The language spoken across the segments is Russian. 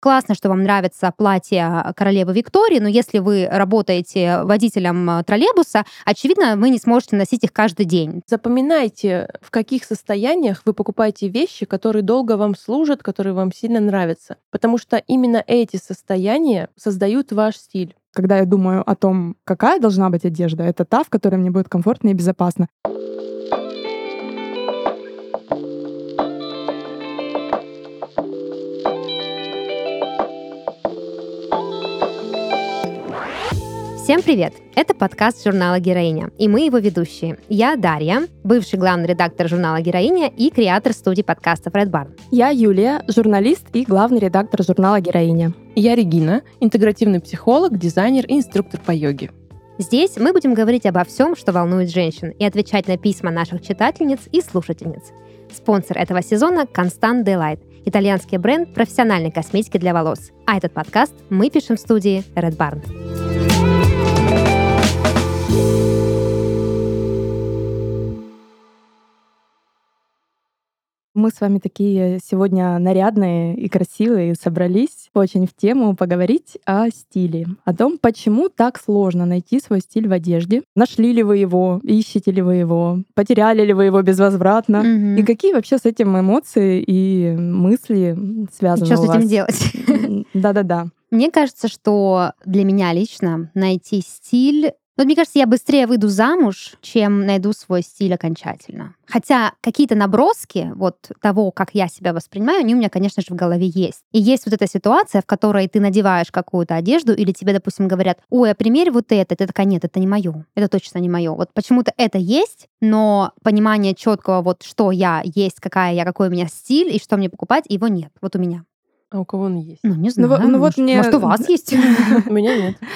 Классно, что вам нравится платье королевы Виктории, но если вы работаете водителем троллейбуса, очевидно, вы не сможете носить их каждый день. Запоминайте, в каких состояниях вы покупаете вещи, которые долго вам служат, которые вам сильно нравятся. Потому что именно эти состояния создают ваш стиль. Когда я думаю о том, какая должна быть одежда, это та, в которой мне будет комфортно и безопасно. Всем привет! Это подкаст журнала «Героиня», и мы его ведущие. Я Дарья, бывший главный редактор журнала «Героиня» и креатор студии подкастов Red Barn. Я Юлия, журналист и главный редактор журнала «Героиня». Я Регина, интегративный психолог, дизайнер и инструктор по йоге. Здесь мы будем говорить обо всем, что волнует женщин, и отвечать на письма наших читательниц и слушательниц. Спонсор этого сезона – Constant Delight, итальянский бренд профессиональной косметики для волос. А этот подкаст мы пишем в студии Red Barn. Мы с вами такие сегодня нарядные и красивые, собрались очень в тему поговорить о стиле, о том, почему так сложно найти свой стиль в одежде. Нашли ли вы его, ищете ли вы его, потеряли ли вы его безвозвратно, mm-hmm. и какие вообще с этим эмоции и мысли связаны и что у с этим делать? Да-да-да. Мне кажется, что для меня лично найти стиль вот мне кажется, я быстрее выйду замуж, чем найду свой стиль окончательно. Хотя какие-то наброски вот того, как я себя воспринимаю, они у меня, конечно же, в голове есть. И есть вот эта ситуация, в которой ты надеваешь какую-то одежду, или тебе, допустим, говорят, ой, а примерь вот это. Ты такая, нет, это не мое. Это точно не мое. Вот почему-то это есть, но понимание четкого, вот что я есть, какая я, какой у меня стиль и что мне покупать, его нет. Вот у меня. А у кого он есть? Ну, не знаю. Ну, ну вот мне... Может, у вас есть? У меня нет.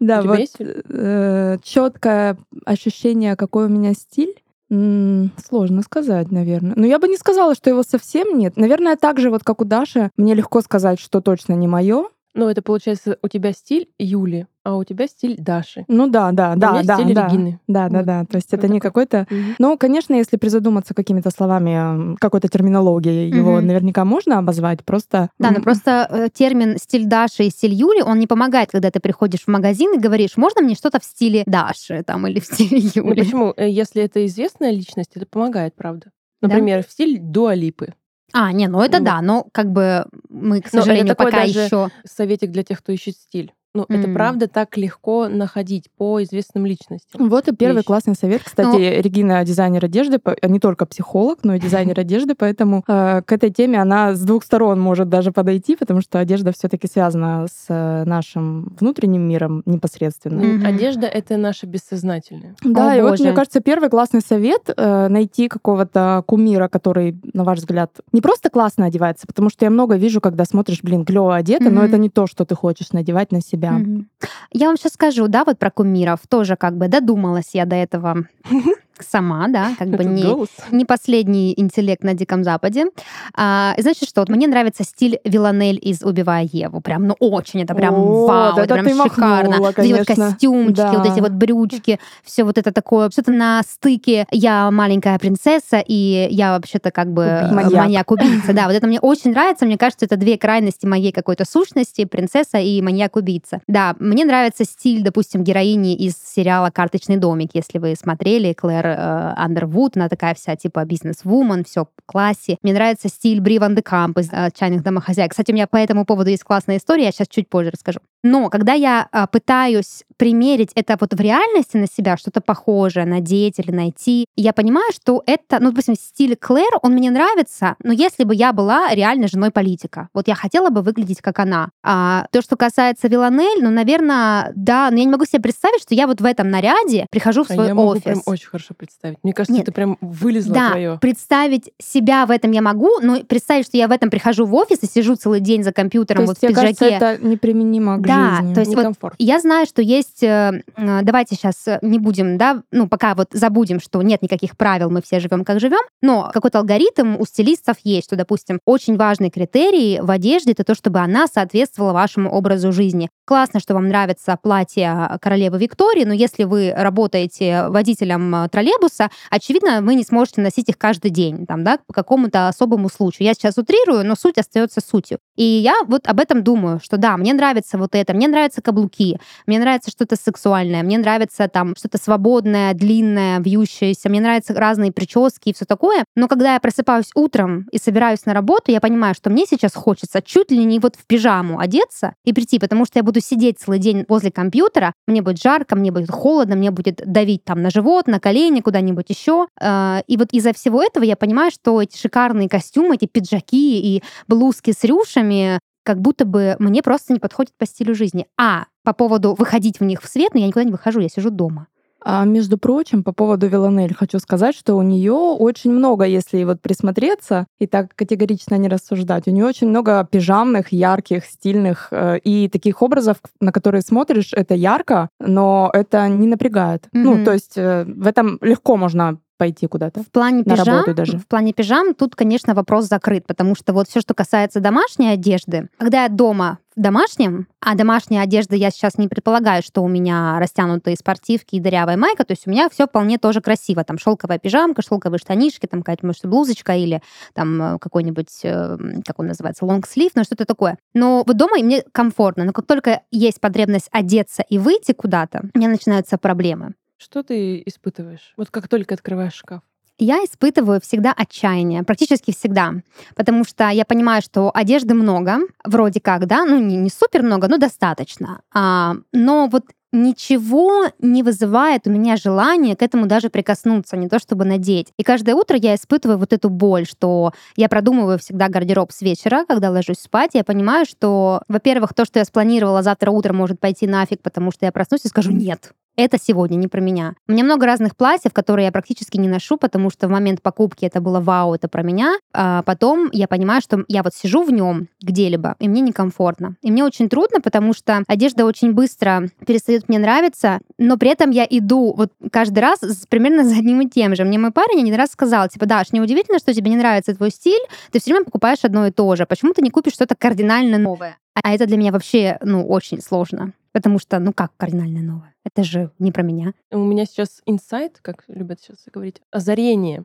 Да, вот э, четкое ощущение, какой у меня стиль. Сложно сказать, наверное. Но я бы не сказала, что его совсем нет. Наверное, так же, вот как у Даши, мне легко сказать, что точно не мое. Ну, это получается у тебя стиль Юли, а у тебя стиль Даши. Ну да, да, да, у меня да, стиль да, Регины. Да, да, вот. да. То есть вот это не какой-то. Угу. Ну, конечно, если призадуматься какими-то словами, какой-то терминологией, угу. его наверняка можно обозвать. Просто. Да, но просто э, термин стиль Даши и стиль Юли, он не помогает, когда ты приходишь в магазин и говоришь, можно мне что-то в стиле Даши там или в стиле Юли. Ну почему? Э, если это известная личность, это помогает, правда. Например, да? в стиль Дуалипы. А, не, ну это ну, да, но как бы мы, к сожалению, пока еще... Советик для тех, кто ищет стиль. Ну, mm. это правда так легко находить по известным личностям. Вот и первый вещи. классный совет. Кстати, ну, Регина дизайнер одежды, не только психолог, но и дизайнер одежды, поэтому э, к этой теме она с двух сторон может даже подойти, потому что одежда все-таки связана с э, нашим внутренним миром непосредственно. Mm-hmm. Одежда это наше бессознательное. Да, О, и боже. вот мне кажется, первый классный совет э, найти какого-то кумира, который, на ваш взгляд, не просто классно одевается, потому что я много вижу, когда смотришь, блин, клево одета, mm-hmm. но это не то, что ты хочешь надевать на себя себя. Mm-hmm. Я вам сейчас скажу, да, вот про кумиров тоже как бы додумалась я до этого сама, да, как бы не, не последний интеллект на Диком Западе. А, значит что, вот мне нравится стиль Виланель из «Убивая Еву». Прям, ну, очень, это прям О, вау, это прям шикарно. Махнула, вот эти вот костюмчики, да. вот эти вот брючки, все вот это такое, что-то на стыке «Я маленькая принцесса» и «Я вообще-то как бы маньяк-убийца». Да, вот это мне очень нравится. Мне кажется, это две крайности моей какой-то сущности, принцесса и маньяк-убийца. Да, мне нравится стиль, допустим, героини из сериала «Карточный домик», если вы смотрели, Клэр Андервуд, она такая вся типа бизнес-вумен, все классе. Мне нравится стиль Бри Ван де Камп из «Отчаянных домохозяек». Кстати, у меня по этому поводу есть классная история, я сейчас чуть позже расскажу. Но когда я а, пытаюсь примерить это вот в реальности на себя, что-то похожее, надеть или найти, я понимаю, что это, ну, допустим, стиль Клэр, он мне нравится, но если бы я была реально женой политика, вот я хотела бы выглядеть как она. А то, что касается Виланель, ну, наверное, да, но я не могу себе представить, что я вот в этом наряде прихожу в а свой я могу прям очень хорошо представить. Мне кажется, Нет. это прям вылезло да, твое. представить себя в этом я могу, но представить, что я в этом прихожу в офис и сижу целый день за компьютером то вот в пиджаке. Кажется, это неприменимо к да, жизни. то есть вот я знаю, что есть, э, э, давайте сейчас не будем, да, ну пока вот забудем, что нет никаких правил, мы все живем как живем, но какой-то алгоритм у стилистов есть, что, допустим, очень важный критерий в одежде это то, чтобы она соответствовала вашему образу жизни. Классно, что вам нравится платье королевы Виктории, но если вы работаете водителем троллейбуса, очевидно, вы не сможете носить их каждый день, там, да, по какому-то особому случаю. Я сейчас утрирую, но суть остается сутью. И я вот об этом думаю, что да, мне нравится вот это, мне нравятся каблуки, мне нравится что-то сексуальное, мне нравится там что-то свободное, длинное, вьющееся, мне нравятся разные прически и все такое. Но когда я просыпаюсь утром и собираюсь на работу, я понимаю, что мне сейчас хочется чуть ли не вот в пижаму одеться и прийти, потому что я буду сидеть целый день возле компьютера, мне будет жарко, мне будет холодно, мне будет давить там на живот, на колени, куда-нибудь еще. Э, и вот из-за всего этого я понимаю, что эти шикарные костюмы, эти пиджаки и блузки с рюшами, как будто бы мне просто не подходят по стилю жизни. А по поводу выходить в них в свет, но ну, я никуда не выхожу, я сижу дома. А между прочим, по поводу Виланель хочу сказать, что у нее очень много, если вот присмотреться и так категорично не рассуждать, у нее очень много пижамных, ярких, стильных э, и таких образов, на которые смотришь, это ярко, но это не напрягает. Mm-hmm. Ну, то есть э, в этом легко можно пойти куда-то. В плане на пижам, даже. В плане пижам тут, конечно, вопрос закрыт, потому что вот все, что касается домашней одежды, когда я дома в домашнем, а домашняя одежда я сейчас не предполагаю, что у меня растянутые спортивки и дырявая майка, то есть у меня все вполне тоже красиво. Там шелковая пижамка, шелковые штанишки, там какая-то, может, блузочка или там э, какой-нибудь, э, как он называется, лонгслив, ну что-то такое. Но вот дома мне комфортно, но как только есть потребность одеться и выйти куда-то, у меня начинаются проблемы. Что ты испытываешь? Вот как только открываешь шкаф? Я испытываю всегда отчаяние, практически всегда, потому что я понимаю, что одежды много, вроде как, да, ну не, не супер много, но достаточно. А, но вот ничего не вызывает у меня желания к этому даже прикоснуться, не то чтобы надеть. И каждое утро я испытываю вот эту боль, что я продумываю всегда гардероб с вечера, когда ложусь спать, я понимаю, что, во-первых, то, что я спланировала завтра утром, может пойти нафиг, потому что я проснусь и скажу «нет» это сегодня не про меня. У меня много разных платьев, которые я практически не ношу, потому что в момент покупки это было вау, это про меня. А потом я понимаю, что я вот сижу в нем где-либо, и мне некомфортно. И мне очень трудно, потому что одежда очень быстро перестает мне нравиться, но при этом я иду вот каждый раз примерно за одним и тем же. Мне мой парень один раз сказал, типа, Даш, неудивительно, что тебе не нравится твой стиль, ты все время покупаешь одно и то же. Почему ты не купишь что-то кардинально новое? А это для меня вообще, ну, очень сложно. Потому что, ну как кардинально новое? Это же не про меня. У меня сейчас инсайт, как любят сейчас говорить, озарение.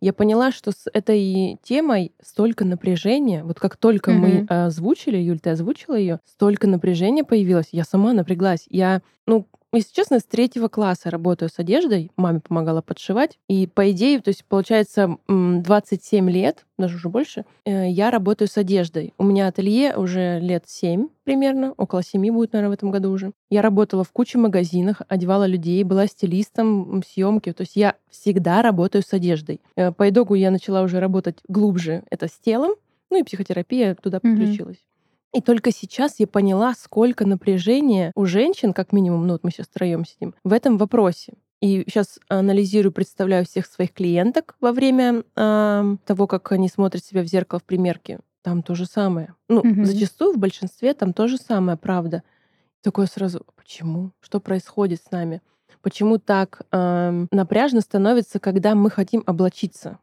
Я поняла, что с этой темой столько напряжения. Вот как только mm-hmm. мы озвучили, Юль, ты озвучила ее, столько напряжения появилось. Я сама напряглась. Я, ну, если честно, с третьего класса работаю с одеждой, маме помогала подшивать. И по идее, то есть получается 27 лет, даже уже больше, э, я работаю с одеждой. У меня ателье уже лет 7 примерно, около 7 будет, наверное, в этом году уже. Я работала в куче магазинах, одевала людей, была стилистом съемки. То есть я всегда работаю с одеждой. Э, по итогу я начала уже работать глубже, это с телом, ну и психотерапия туда подключилась. И только сейчас я поняла, сколько напряжения у женщин, как минимум, ну вот мы сейчас втроем сидим, в этом вопросе. И сейчас анализирую, представляю всех своих клиенток во время э, того, как они смотрят себя в зеркало в примерке. Там то же самое. Ну, mm-hmm. зачастую в большинстве там то же самое, правда. Такое сразу, почему? Что происходит с нами? Почему так э, напряжно становится, когда мы хотим облачиться?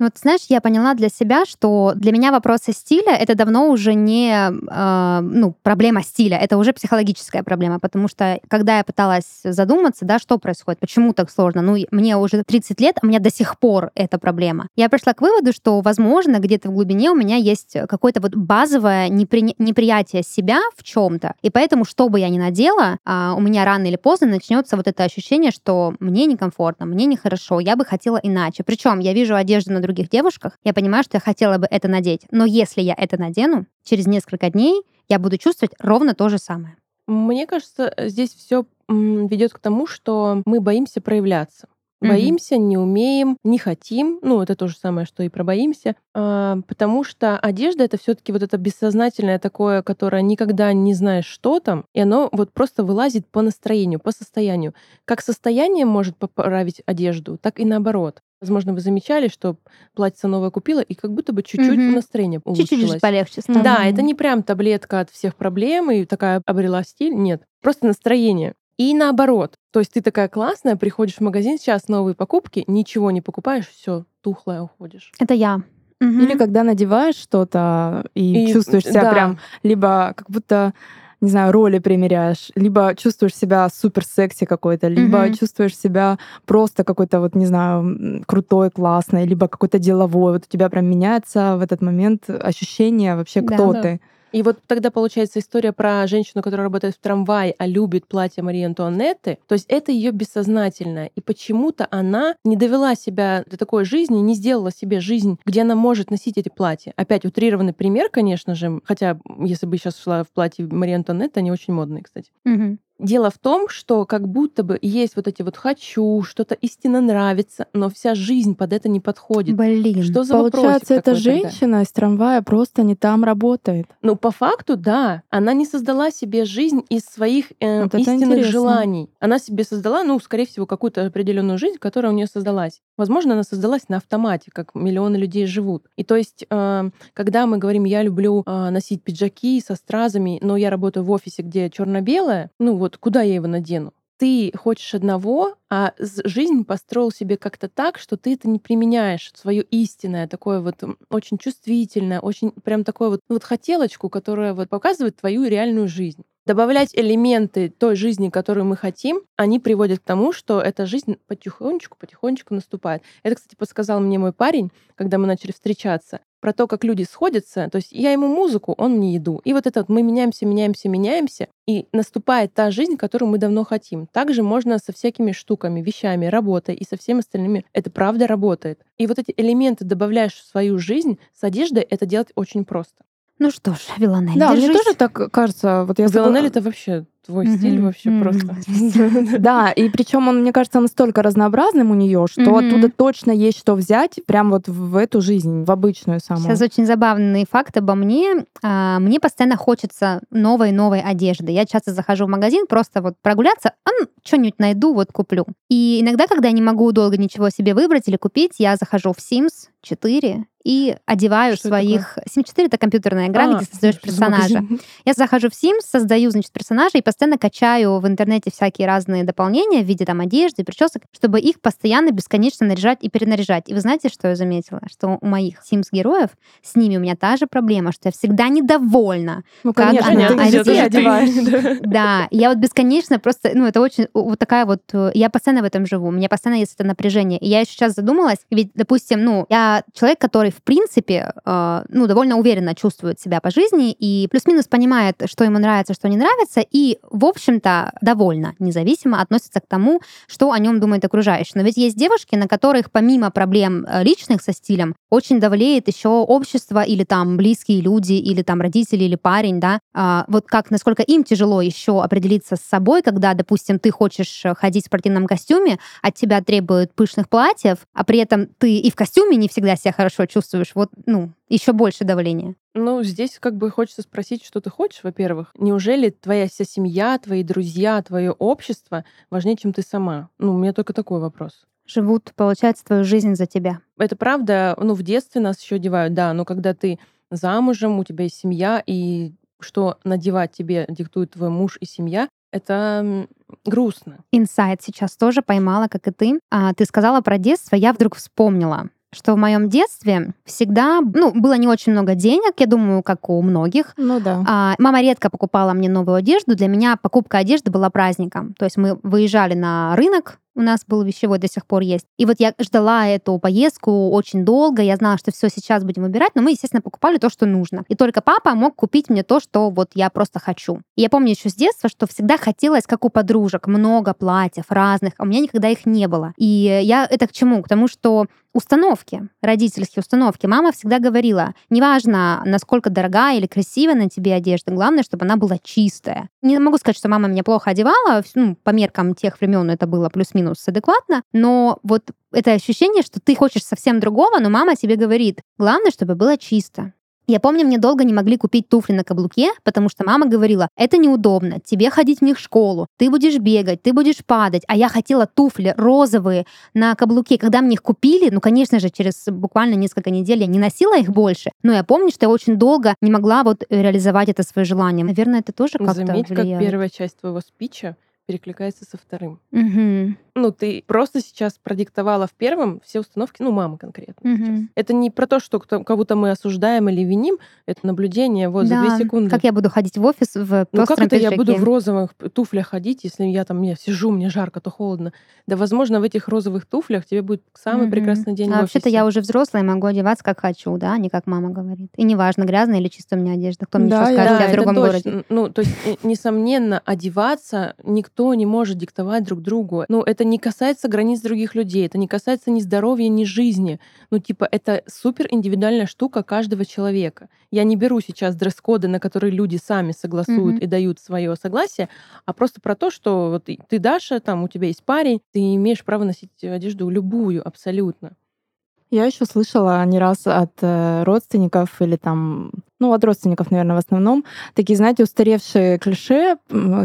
Ну, вот, знаешь, я поняла для себя, что для меня вопросы стиля — это давно уже не э, ну, проблема стиля, это уже психологическая проблема, потому что когда я пыталась задуматься, да, что происходит, почему так сложно, ну, мне уже 30 лет, а у меня до сих пор эта проблема. Я пришла к выводу, что, возможно, где-то в глубине у меня есть какое-то вот базовое непри... неприятие себя в чем то и поэтому, что бы я ни надела, э, у меня рано или поздно начнется вот это ощущение, что мне некомфортно, мне нехорошо, я бы хотела иначе. Причем я вижу одежду на других девушках, я понимаю, что я хотела бы это надеть. Но если я это надену, через несколько дней я буду чувствовать ровно то же самое. Мне кажется, здесь все ведет к тому, что мы боимся проявляться. Боимся, не умеем, не хотим. Ну, это то же самое, что и про боимся. А, потому что одежда это все-таки вот это бессознательное такое, которое никогда не знаешь, что там, и оно вот просто вылазит по настроению, по состоянию. Как состояние может поправить одежду, так и наоборот. Возможно, вы замечали, что платье новое купила, и как будто бы чуть-чуть угу. настроение улучшилось. Чуть-чуть полегче стало. Да, это не прям таблетка от всех проблем и такая обрела стиль. Нет, просто настроение. И наоборот. То есть ты такая классная, приходишь в магазин, сейчас новые покупки, ничего не покупаешь, все, тухлая уходишь. Это я. Угу. Или когда надеваешь что-то и, и чувствуешь себя да. прям либо как будто не знаю, роли примеряешь, либо чувствуешь себя супер секси какой-то, либо mm-hmm. чувствуешь себя просто какой-то вот, не знаю, крутой, классный, либо какой-то деловой. Вот у тебя прям меняется в этот момент ощущение вообще, кто да, ты. И вот тогда получается история про женщину, которая работает в трамвае, а любит платье Марии Антуанетты. То есть это ее бессознательное. И почему-то она не довела себя до такой жизни, не сделала себе жизнь, где она может носить эти платья. Опять утрированный пример, конечно же. Хотя, если бы сейчас шла в платье Марии Антуанетты, они очень модные, кстати. Угу. Дело в том, что как будто бы есть вот эти вот «хочу», что-то истинно нравится, но вся жизнь под это не подходит. Блин, что за Получается, эта женщина тогда? из трамвая просто не там работает. Ну, по факту, да. Она не создала себе жизнь из своих э, вот истинных желаний. Она себе создала, ну, скорее всего, какую-то определенную жизнь, которая у нее создалась. Возможно, она создалась на автомате, как миллионы людей живут. И то есть, э, когда мы говорим, я люблю э, носить пиджаки со стразами, но я работаю в офисе, где черно-белое, ну вот куда я его надену? ты хочешь одного, а жизнь построил себе как-то так, что ты это не применяешь, свое истинное, такое вот очень чувствительное, очень прям такое вот, ну вот хотелочку, которая вот показывает твою реальную жизнь. Добавлять элементы той жизни, которую мы хотим, они приводят к тому, что эта жизнь потихонечку, потихонечку наступает. Это, кстати, подсказал мне мой парень, когда мы начали встречаться про то, как люди сходятся. То есть я ему музыку, он мне еду. И вот это вот мы меняемся, меняемся, меняемся, и наступает та жизнь, которую мы давно хотим. Также можно со всякими штуками, вещами, работой и со всеми остальными. Это правда работает. И вот эти элементы добавляешь в свою жизнь, с одеждой это делать очень просто. Ну что ж, Виланель, Да, держись. мне тоже так кажется. Вот я Виланель — это вообще твой mm-hmm. стиль вообще mm-hmm. просто. Да, и причем он, мне кажется, настолько разнообразным у нее, что mm-hmm. оттуда точно есть что взять прям вот в эту жизнь, в обычную самую. Сейчас очень забавный факт обо мне. А, мне постоянно хочется новой-новой одежды. Я часто захожу в магазин просто вот прогуляться, а, ну, что-нибудь найду, вот куплю. И иногда, когда я не могу долго ничего себе выбрать или купить, я захожу в Sims 4 и одеваю что своих... Sim 4 — это компьютерная игра, а, где ты создаешь персонажа. Я захожу в Sims, создаю, значит, персонажа и постоянно качаю в интернете всякие разные дополнения в виде там одежды, причесок, чтобы их постоянно бесконечно наряжать и перенаряжать. И вы знаете, что я заметила? Что у моих Sims-героев с ними у меня та же проблема, что я всегда недовольна. Ну, как конечно, она ты одет... одеваешь. Да, я вот бесконечно просто, ну, это очень вот такая вот... Я постоянно в этом живу, у меня постоянно есть это напряжение. И я сейчас задумалась, ведь, допустим, ну, я человек, который, в принципе, э, ну, довольно уверенно чувствует себя по жизни и плюс-минус понимает, что ему нравится, что не нравится, и, в общем-то, довольно независимо относится к тому, что о нем думает окружающий. Но ведь есть девушки, на которых помимо проблем э, личных со стилем, очень давлеет еще общество или там близкие люди, или там родители, или парень, да. А, вот как, насколько им тяжело еще определиться с собой, когда, допустим, ты хочешь ходить в спортивном костюме, от тебя требуют пышных платьев, а при этом ты и в костюме не всегда себя хорошо чувствуешь. Вот, ну, еще больше давления. Ну, здесь как бы хочется спросить, что ты хочешь, во-первых. Неужели твоя вся семья, твои друзья, твое общество важнее, чем ты сама? Ну, у меня только такой вопрос. Живут, получается, твою жизнь за тебя. Это правда, ну, в детстве нас еще одевают, да, но когда ты замужем, у тебя есть семья, и что надевать тебе диктует твой муж и семья, это грустно. Инсайт сейчас тоже поймала, как и ты. А, ты сказала про детство, я вдруг вспомнила что в моем детстве всегда, ну, было не очень много денег, я думаю, как у многих. Ну да. А, мама редко покупала мне новую одежду. Для меня покупка одежды была праздником. То есть мы выезжали на рынок, у нас был вещевой, до сих пор есть. И вот я ждала эту поездку очень долго, я знала, что все сейчас будем выбирать, но мы, естественно, покупали то, что нужно. И только папа мог купить мне то, что вот я просто хочу. И я помню еще с детства, что всегда хотелось, как у подружек, много платьев разных, а у меня никогда их не было. И я это к чему? К тому, что установки, родительские установки. Мама всегда говорила, неважно, насколько дорогая или красивая на тебе одежда, главное, чтобы она была чистая. Не могу сказать, что мама меня плохо одевала, ну, по меркам тех времен это было плюс-минус адекватно, но вот это ощущение, что ты хочешь совсем другого, но мама тебе говорит, главное, чтобы было чисто. Я помню, мне долго не могли купить туфли на каблуке, потому что мама говорила, это неудобно, тебе ходить в них в школу, ты будешь бегать, ты будешь падать. А я хотела туфли розовые на каблуке. Когда мне их купили, ну, конечно же, через буквально несколько недель я не носила их больше, но я помню, что я очень долго не могла вот реализовать это свое желание. Наверное, это тоже как-то Заметь, влияет. как первая часть твоего спича перекликается со вторым. Угу. Ну, ты просто сейчас продиктовала в первом все установки, ну, мама конкретно. Угу. Сейчас. Это не про то, что кого-то мы осуждаем или виним, это наблюдение вот да. за две секунды. Как я буду ходить в офис в Ну, как это я буду в розовых туфлях ходить, если я там я сижу, мне жарко, то холодно? Да, возможно, в этих розовых туфлях тебе будет самый угу. прекрасный день а вообще-то я уже взрослая, могу одеваться как хочу, да, не как мама говорит. И неважно, грязная или чистая у меня одежда. Кто мне да, что скажет, да, я в другом городе. Ну, то есть, несомненно, одеваться никто не может диктовать друг другу. Ну, это не касается границ других людей, это не касается ни здоровья, ни жизни. Ну, типа, это супер индивидуальная штука каждого человека. Я не беру сейчас дресс-коды, на которые люди сами согласуют mm-hmm. и дают свое согласие, а просто про то, что вот ты Даша, там у тебя есть парень, ты имеешь право носить одежду любую абсолютно. Я еще слышала не раз от э, родственников или там ну, от родственников, наверное, в основном, такие, знаете, устаревшие клише,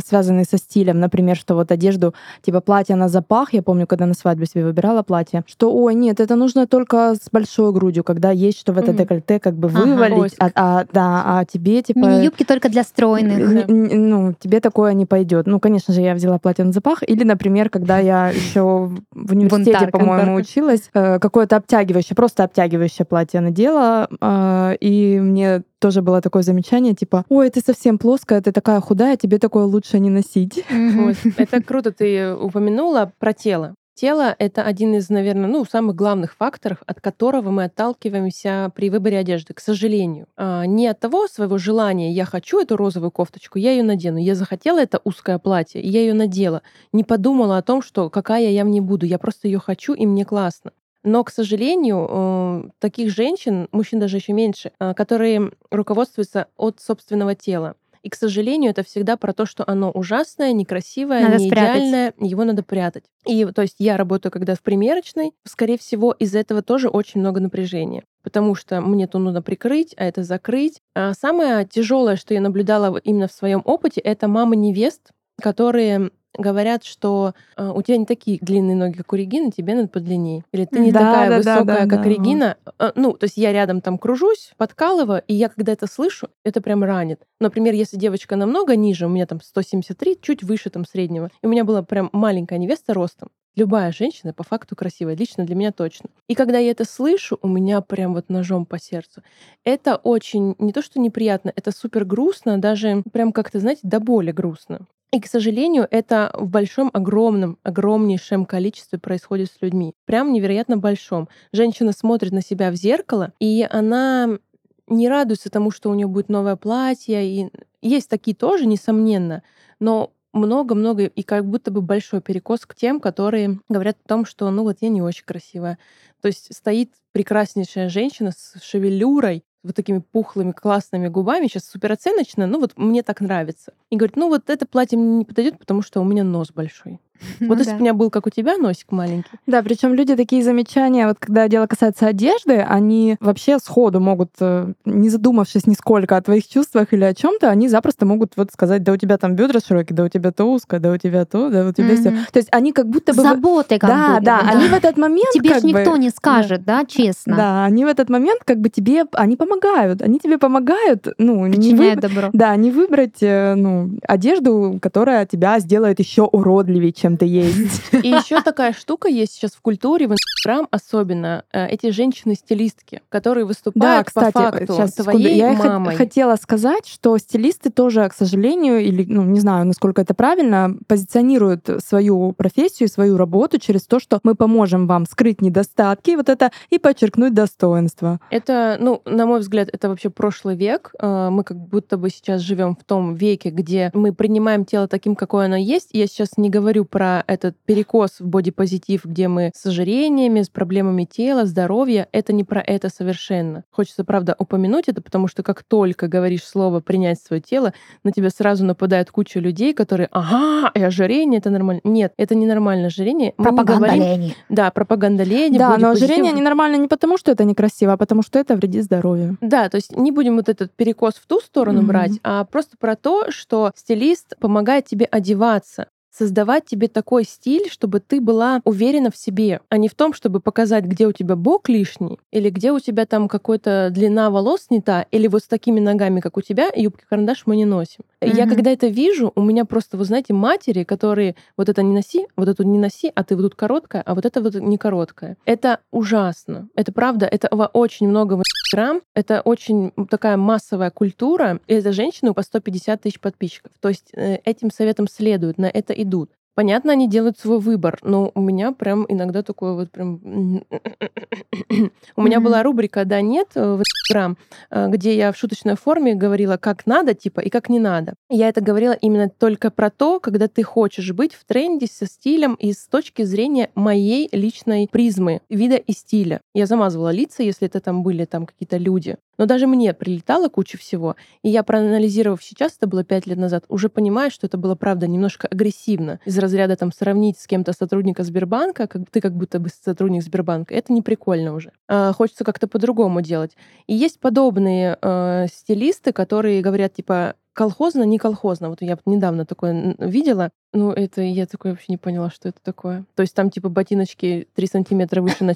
связанные со стилем, например, что вот одежду, типа платье на запах, я помню, когда на свадьбе себе выбирала платье, что, ой, нет, это нужно только с большой грудью, когда есть что в это декольте как бы вывалить, ага, а, а, да, а тебе типа... Мини-юбки только для стройных. Ну, тебе такое не пойдет. Ну, конечно же, я взяла платье на запах. Или, например, когда я еще в университете, по-моему, училась, э, какое-то обтягивающее, просто обтягивающее платье надела, э, и мне тоже было такое замечание, типа, ой, ты совсем плоская, ты такая худая, тебе такое лучше не носить. Вот. Это круто ты упомянула про тело. Тело — это один из, наверное, ну, самых главных факторов, от которого мы отталкиваемся при выборе одежды, к сожалению. А, не от того своего желания «я хочу эту розовую кофточку, я ее надену». Я захотела это узкое платье, и я ее надела. Не подумала о том, что какая я в ней буду. Я просто ее хочу, и мне классно. Но, к сожалению, э, таких женщин, мужчин даже еще меньше, э, которые руководствуются от собственного тела. И, к сожалению, это всегда про то, что оно ужасное, некрасивое, надо не спрятать. идеальное, его надо прятать. И то есть я работаю когда в примерочной, скорее всего, из-за этого тоже очень много напряжения потому что мне то нужно прикрыть, а это закрыть. А самое тяжелое, что я наблюдала именно в своем опыте, это мамы невест, которые говорят, что э, у тебя не такие длинные ноги, как у Регины, тебе надо подлиннее. Или ты не да, такая да, высокая, да, как да. Регина. Э, ну, то есть я рядом там кружусь, подкалываю, и я когда это слышу, это прям ранит. Например, если девочка намного ниже, у меня там 173, чуть выше там среднего, и у меня была прям маленькая невеста ростом, Любая женщина по факту красивая, лично для меня точно. И когда я это слышу, у меня прям вот ножом по сердцу. Это очень, не то что неприятно, это супер грустно, даже прям как-то, знаете, до боли грустно. И, к сожалению, это в большом, огромном, огромнейшем количестве происходит с людьми. Прям невероятно большом. Женщина смотрит на себя в зеркало, и она не радуется тому, что у нее будет новое платье. И есть такие тоже, несомненно, но много-много и как будто бы большой перекос к тем, которые говорят о том, что ну вот я не очень красивая. То есть стоит прекраснейшая женщина с шевелюрой, вот такими пухлыми классными губами, сейчас супер оценочно, ну вот мне так нравится. И говорит, ну вот это платье мне не подойдет, потому что у меня нос большой. Ну, вот если бы у меня был, как у тебя, носик маленький. Да, причем люди такие замечания, вот когда дело касается одежды, они вообще сходу могут, э, не задумавшись нисколько о твоих чувствах или о чем-то, они запросто могут вот сказать, да у тебя там бедра широкие, да у тебя то узко, да у тебя то, да у тебя mm-hmm. все. То есть они как будто бы... Заботы как да, будто да, да, они в этот момент Тебе же никто бы... не скажет, да. да, честно. Да, они в этот момент как бы тебе, они помогают, они тебе помогают, ну, не вы... добро. Да, не выбрать, э, ну, одежду, которая тебя сделает еще уродливее, чем ты есть. И еще такая штука есть сейчас в культуре, в Инстаграм особенно, э, эти женщины-стилистки, которые выступают да, кстати, по факту сейчас, твоей я мамой. хотела сказать, что стилисты тоже, к сожалению, или, ну, не знаю, насколько это правильно, позиционируют свою профессию, свою работу через то, что мы поможем вам скрыть недостатки, вот это, и подчеркнуть достоинства. Это, ну, на мой взгляд, это вообще прошлый век. Э, мы как будто бы сейчас живем в том веке, где мы принимаем тело таким, какое оно есть. Я сейчас не говорю про этот перекос в бодипозитив, где мы с ожирениями, с проблемами тела, здоровья. Это не про это совершенно. Хочется, правда, упомянуть это, потому что как только говоришь слово «принять свое тело», на тебя сразу нападает куча людей, которые «ага, и ожирение — это нормально». Нет, это не нормальное ожирение. Мы пропаганда говорим... лени. Да, пропаганда лени. Да, но ожирение ненормально не потому, что это некрасиво, а потому что это вредит здоровью. Да, то есть не будем вот этот перекос в ту сторону mm-hmm. брать, а просто про то, что стилист помогает тебе одеваться создавать тебе такой стиль, чтобы ты была уверена в себе, а не в том, чтобы показать, где у тебя бок лишний, или где у тебя там какой-то длина волос не та, или вот с такими ногами, как у тебя, юбки-карандаш мы не носим. Mm-hmm. Я когда это вижу, у меня просто, вы знаете, матери, которые вот это не носи, вот это не носи, а ты вот тут короткая, а вот это вот не короткая. Это ужасно. Это правда, этого очень много в Инстаграм. Это очень такая массовая культура. И это женщины по 150 тысяч подписчиков. То есть э, этим советом следуют, на это идут. Понятно, они делают свой выбор, но у меня прям иногда такое вот прям... У меня была рубрика «Да, нет» в Инстаграм, э, где я в шуточной форме говорила, как надо, типа, и как не надо. Я это говорила именно только про то, когда ты хочешь быть в тренде со стилем и с точки зрения моей личной призмы, вида и стиля. Я замазывала лица, если это там были там какие-то люди. Но даже мне прилетало куча всего. И я, проанализировав сейчас, это было пять лет назад, уже понимаю, что это было, правда, немножко агрессивно. Из разряда там сравнить с кем-то сотрудника Сбербанка, как ты как будто бы сотрудник Сбербанка, это не прикольно уже. А, хочется как-то по-другому делать. И есть подобные э, стилисты, которые говорят, типа, колхозно, не колхозно. Вот я недавно такое видела. Ну, это я такое вообще не поняла, что это такое. То есть там типа ботиночки 3 сантиметра выше на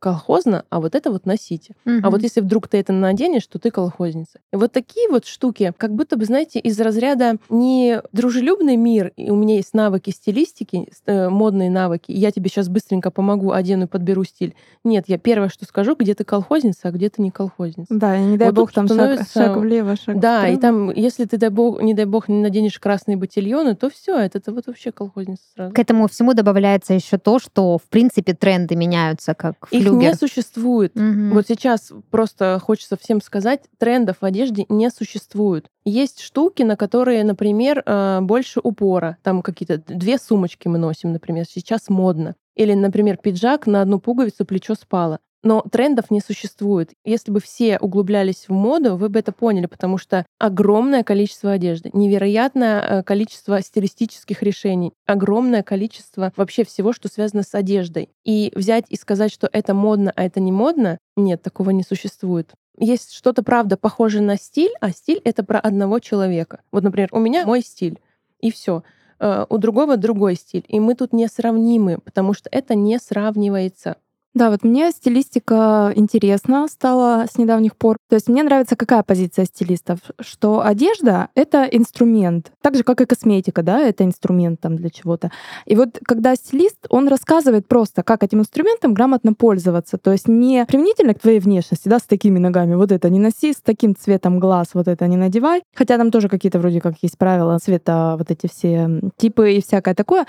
колхозно, а вот это вот носите. Угу. А вот если вдруг ты это наденешь, то ты колхозница. И вот такие вот штуки, как будто бы, знаете, из разряда не дружелюбный мир, и у меня есть навыки стилистики, э, модные навыки, и я тебе сейчас быстренько помогу, одену и подберу стиль. Нет, я первое, что скажу, где ты колхозница, а где ты не колхозница. Да, и не дай вот бог там становится... шаг, шаг влево, шаг Да, вправо. и там, если ты, дай бог, не дай бог, не наденешь красные ботильоны, то все, это это вот вообще колхозница сразу. К этому всему добавляется еще то, что, в принципе, тренды меняются, как Их флюгер. не существует. Угу. Вот сейчас просто хочется всем сказать, трендов в одежде не существует. Есть штуки, на которые, например, э, больше упора. Там какие-то две сумочки мы носим, например, сейчас модно. Или, например, пиджак на одну пуговицу плечо спало. Но трендов не существует. Если бы все углублялись в моду, вы бы это поняли, потому что огромное количество одежды, невероятное э, количество стилистических решений, огромное количество вообще всего, что связано с одеждой. И взять и сказать, что это модно, а это не модно, нет, такого не существует. Есть что-то, правда, похожее на стиль, а стиль — это про одного человека. Вот, например, у меня мой стиль, и все э, у другого другой стиль. И мы тут не сравнимы, потому что это не сравнивается. Да, вот мне стилистика интересна стала с недавних пор. То есть мне нравится какая позиция стилистов, что одежда — это инструмент, так же, как и косметика, да, это инструмент там для чего-то. И вот когда стилист, он рассказывает просто, как этим инструментом грамотно пользоваться, то есть не применительно к твоей внешности, да, с такими ногами, вот это не носи, с таким цветом глаз, вот это не надевай, хотя там тоже какие-то вроде как есть правила цвета, вот эти все типы и всякое такое,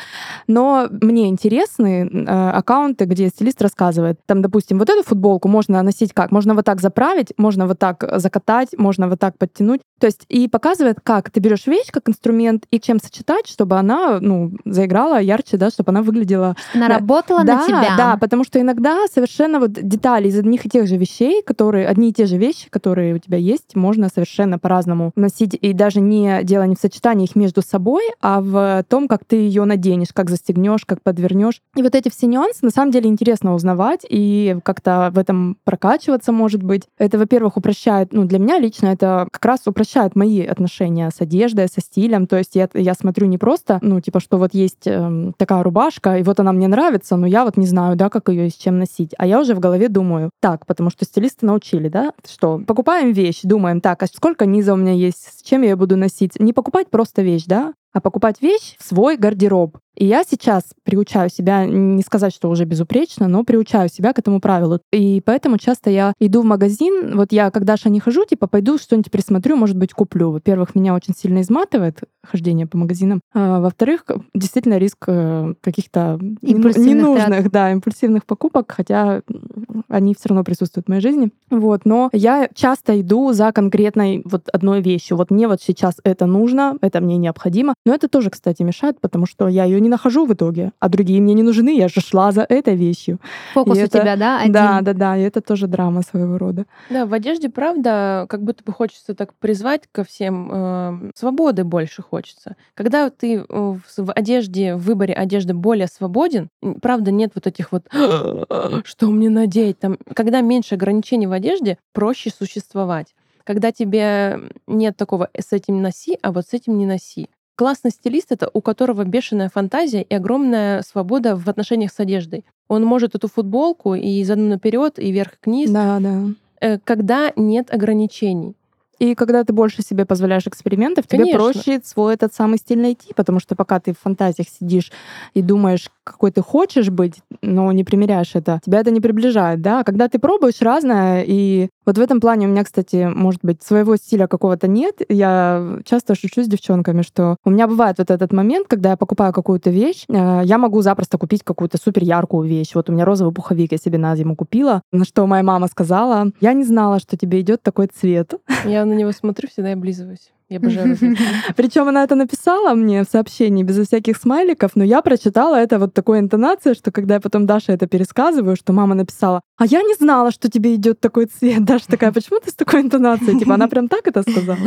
но мне интересны э, аккаунты, где стилист рассказывает, рассказывает. Там, допустим, вот эту футболку можно носить как? Можно вот так заправить, можно вот так закатать, можно вот так подтянуть. То есть и показывает, как ты берешь вещь как инструмент и чем сочетать, чтобы она, ну, заиграла ярче, да, чтобы она выглядела... Она да, работала да, на тебя. Да, потому что иногда совершенно вот детали из одних и тех же вещей, которые, одни и те же вещи, которые у тебя есть, можно совершенно по-разному носить, и даже не дело не в сочетании их между собой, а в том, как ты ее наденешь, как застегнешь, как подвернешь. И вот эти все нюансы на самом деле интересно узнавать и как-то в этом прокачиваться, может быть. Это, во-первых, упрощает, ну, для меня лично это как раз упрощает мои отношения с одеждой, со стилем. То есть я, я смотрю не просто, ну, типа, что вот есть э, такая рубашка, и вот она мне нравится, но я вот не знаю, да, как ее и с чем носить. А я уже в голове думаю, так, потому что стилисты научили, да, что покупаем вещь, думаем, так, а сколько низа у меня есть, с чем я ее буду носить? Не покупать просто вещь, да, а покупать вещь в свой гардероб. И я сейчас приучаю себя, не сказать, что уже безупречно, но приучаю себя к этому правилу. И поэтому часто я иду в магазин, вот я когда Даша не хожу, типа пойду что-нибудь присмотрю, может быть, куплю. Во-первых, меня очень сильно изматывает хождение по магазинам. А, во-вторых, действительно риск э, каких-то ненужных, да, импульсивных покупок, хотя они все равно присутствуют в моей жизни. Вот, но я часто иду за конкретной вот одной вещью. Вот мне вот сейчас это нужно, это мне необходимо. Но это тоже, кстати, мешает, потому что я ее не нахожу в итоге, а другие мне не нужны, я же шла за этой вещью. Фокус и у это... тебя, да, один? Да, да, да, и это тоже драма своего рода. Да, в одежде, правда, как будто бы хочется так призвать ко всем, э, свободы больше хочется. Когда ты э, в одежде, в выборе одежды более свободен, правда, нет вот этих вот «что мне надеть?» там, Когда меньше ограничений в одежде, проще существовать когда тебе нет такого «с этим носи», а вот с этим не носи. Классный стилист — это у которого бешеная фантазия и огромная свобода в отношениях с одеждой. Он может эту футболку и задом наперед, и вверх к низ. Да, да. Э, когда нет ограничений. И когда ты больше себе позволяешь экспериментов, Конечно. тебе проще свой этот самый стиль найти, потому что пока ты в фантазиях сидишь и думаешь, какой ты хочешь быть, но не примеряешь это, тебя это не приближает, да. А когда ты пробуешь разное, и вот в этом плане у меня, кстати, может быть, своего стиля какого-то нет. Я часто шучу с девчонками, что у меня бывает вот этот момент, когда я покупаю какую-то вещь, э, я могу запросто купить какую-то супер яркую вещь. Вот у меня розовый пуховик я себе на зиму купила, на что моя мама сказала, я не знала, что тебе идет такой цвет. Я на него смотрю, всегда облизываюсь. Я обожаю Причем она это написала мне в сообщении без всяких смайликов, но я прочитала это вот такой интонацией, что когда я потом Даше это пересказываю, что мама написала, а я не знала, что тебе идет такой цвет. Даша такая, почему ты с такой интонацией? Типа она прям так это сказала.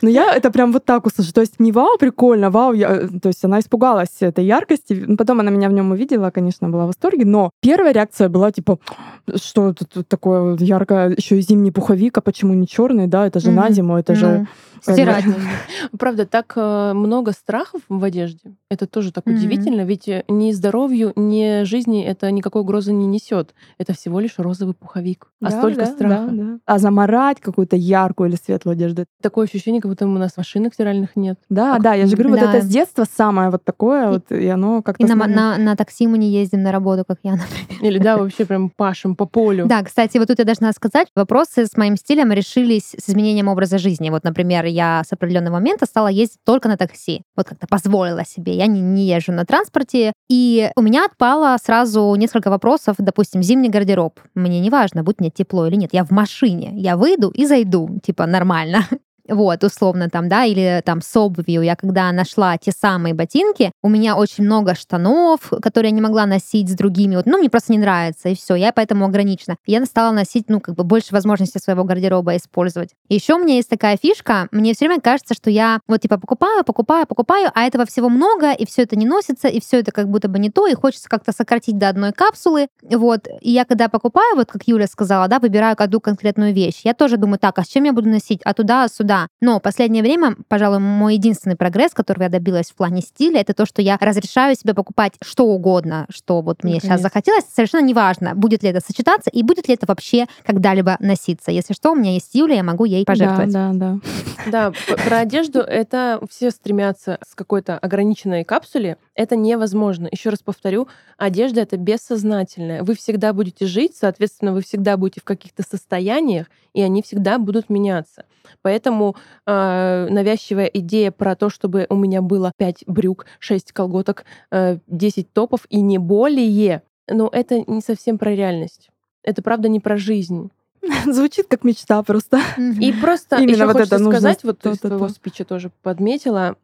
Но я это прям вот так услышала. То есть не вау, прикольно, вау. Я... То есть она испугалась этой яркости. Потом она меня в нем увидела, конечно, была в восторге. Но первая реакция была типа, что тут такое яркое, еще и зимний пуховик, а почему не черный, да? Это же на зиму, это же Стирать. Правда, так э, много страхов в одежде. Это тоже так удивительно, ведь э, ни здоровью, ни жизни это никакой угрозы не несет. Это всего лишь розовый пуховик. А столько страха. А заморать какую-то яркую или светлую одежду. Такое ощущение, как будто у нас машинок стиральных нет. Да, да, я же говорю, вот это с детства самое вот такое, вот, и оно как-то... И на такси мы не ездим на работу, как я, например. Или да, вообще прям пашем по полю. Да, кстати, вот тут я должна сказать, вопросы с моим стилем решились с изменением образа жизни. Вот, например, я с определенного момента стала ездить только на такси. Вот как-то позволила себе. Я не, не езжу на транспорте. И у меня отпало сразу несколько вопросов. Допустим, зимний гардероб. Мне не важно, будет мне тепло или нет. Я в машине. Я выйду и зайду. Типа нормально. Вот, условно там, да, или там с обувью. Я когда нашла те самые ботинки, у меня очень много штанов, которые я не могла носить с другими. Вот, ну, мне просто не нравится, и все. Я поэтому ограничена. Я стала носить, ну, как бы больше возможностей своего гардероба использовать. Еще у меня есть такая фишка. Мне все время кажется, что я вот типа покупаю, покупаю, покупаю, а этого всего много, и все это не носится, и все это как будто бы не то, и хочется как-то сократить до одной капсулы. Вот. И я когда покупаю, вот как Юля сказала, да, выбираю одну конкретную вещь, я тоже думаю, так, а с чем я буду носить? А туда, сюда? Да. Но в последнее время, пожалуй, мой единственный прогресс, который я добилась в плане стиля, это то, что я разрешаю себе покупать что угодно, что вот мне сейчас захотелось. Совершенно неважно, будет ли это сочетаться и будет ли это вообще когда-либо носиться. Если что, у меня есть Юля, я могу ей пожертвовать. Да, да, да. Да, про одежду это все стремятся с какой-то ограниченной капсуле. Это невозможно. Еще раз повторю, одежда это бессознательная. Вы всегда будете жить, соответственно, вы всегда будете в каких-то состояниях, и они всегда будут меняться. Поэтому э, навязчивая идея про то, чтобы у меня было 5 брюк, 6 колготок, э, 10 топов и не более, ну это не совсем про реальность. Это правда не про жизнь. Звучит как мечта просто. И просто Именно еще вот хочется это сказать, вот то, из твоего спича тоже подметила,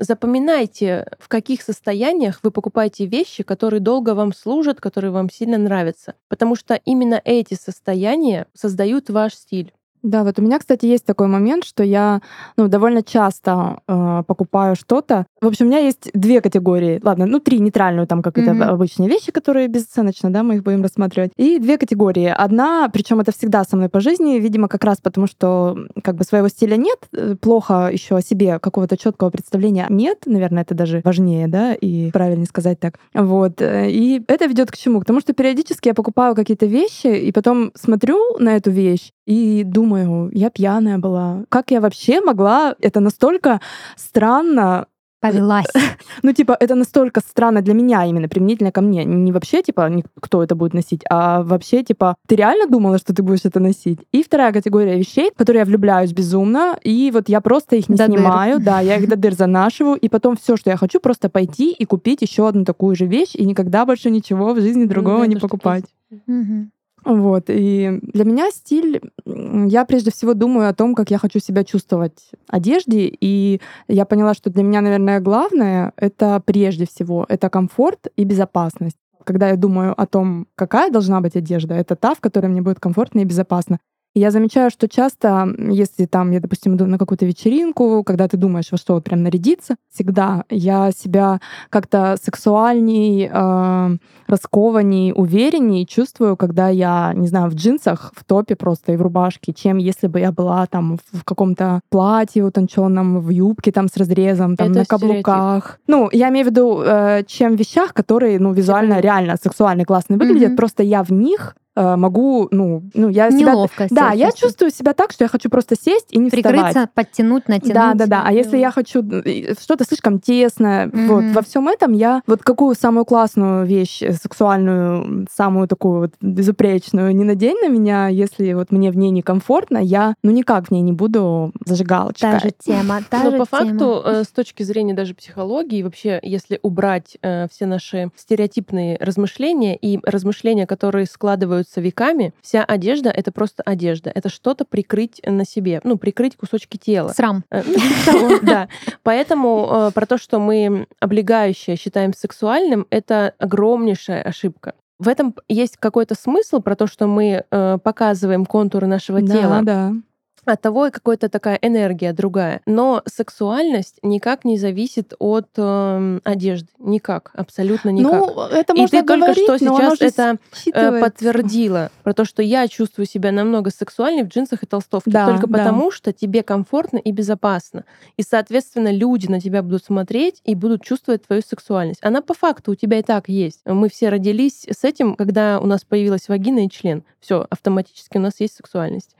запоминайте, в каких состояниях вы покупаете вещи, которые долго вам служат, которые вам сильно нравятся. Потому что именно эти состояния создают ваш стиль. Да, вот у меня, кстати, есть такой момент, что я ну, довольно часто э, покупаю что-то. В общем, у меня есть две категории. Ладно, ну, три нейтральную, там какие-то mm-hmm. обычные вещи, которые безоценочно, да, мы их будем рассматривать. И две категории. Одна, причем это всегда со мной по жизни, видимо, как раз потому, что как бы своего стиля нет, э, плохо еще о себе какого-то четкого представления нет, наверное, это даже важнее, да, и правильнее сказать так. Вот. Э, и это ведет к чему? К тому, что периодически я покупаю какие-то вещи, и потом смотрю на эту вещь и думаю, я пьяная была. Как я вообще могла? Это настолько странно повелась. Ну, типа, это настолько странно для меня именно, применительно ко мне. Не вообще, типа, кто это будет носить, а вообще, типа, ты реально думала, что ты будешь это носить? И вторая категория вещей, в которые я влюбляюсь безумно, и вот я просто их не до снимаю, дыр. да, я их до дыр занашиваю, и потом все, что я хочу, просто пойти и купить еще одну такую же вещь, и никогда больше ничего в жизни другого не покупать. Угу. Вот. И для меня стиль, я прежде всего думаю о том, как я хочу себя чувствовать в одежде. И я поняла, что для меня, наверное, главное — это прежде всего, это комфорт и безопасность. Когда я думаю о том, какая должна быть одежда, это та, в которой мне будет комфортно и безопасно я замечаю, что часто, если там я, допустим, иду на какую-то вечеринку, когда ты думаешь, во что вот прям нарядиться, всегда я себя как-то сексуальней, э, раскованней, уверенней чувствую, когда я, не знаю, в джинсах, в топе просто и в рубашке, чем если бы я была там в каком-то платье утонченном, в юбке там с разрезом, там Это на каблуках. Стереотип. Ну, я имею в виду, э, чем вещах, которые, ну, визуально реально сексуально классно выглядят, mm-hmm. просто я в них могу, ну, ну я Неловко себя... Да, я чувствую себя так, что я хочу просто сесть и не Прикрыться, вставать. подтянуть, натянуть. Да, да, да. А если я хочу что-то слишком тесное, mm-hmm. вот во всем этом я вот какую самую классную вещь э, сексуальную, самую такую вот безупречную не надень на меня, если вот мне в ней некомфортно, я ну никак в ней не буду зажигалочкой. Та же тема, та Но же по тема. факту, э, с точки зрения даже психологии, вообще, если убрать э, все наши стереотипные размышления и размышления, которые складываются веками, вся одежда — это просто одежда. Это что-то прикрыть на себе, ну, прикрыть кусочки тела. Срам. Э, ну, да. Поэтому про то, что мы облегающее считаем сексуальным, это огромнейшая ошибка. В этом есть какой-то смысл про то, что мы э, показываем контуры нашего да, тела. Да от того и какая-то такая энергия другая. Но сексуальность никак не зависит от э, одежды. Никак, абсолютно никак. Ну, это можно И ты говорить, только что сейчас это э, подтвердила. Про то, что я чувствую себя намного сексуальнее в джинсах и толстовке. Да, только да. потому, что тебе комфортно и безопасно. И, соответственно, люди на тебя будут смотреть и будут чувствовать твою сексуальность. Она по факту у тебя и так есть. Мы все родились с этим, когда у нас появилась вагина и член. Все, автоматически у нас есть сексуальность.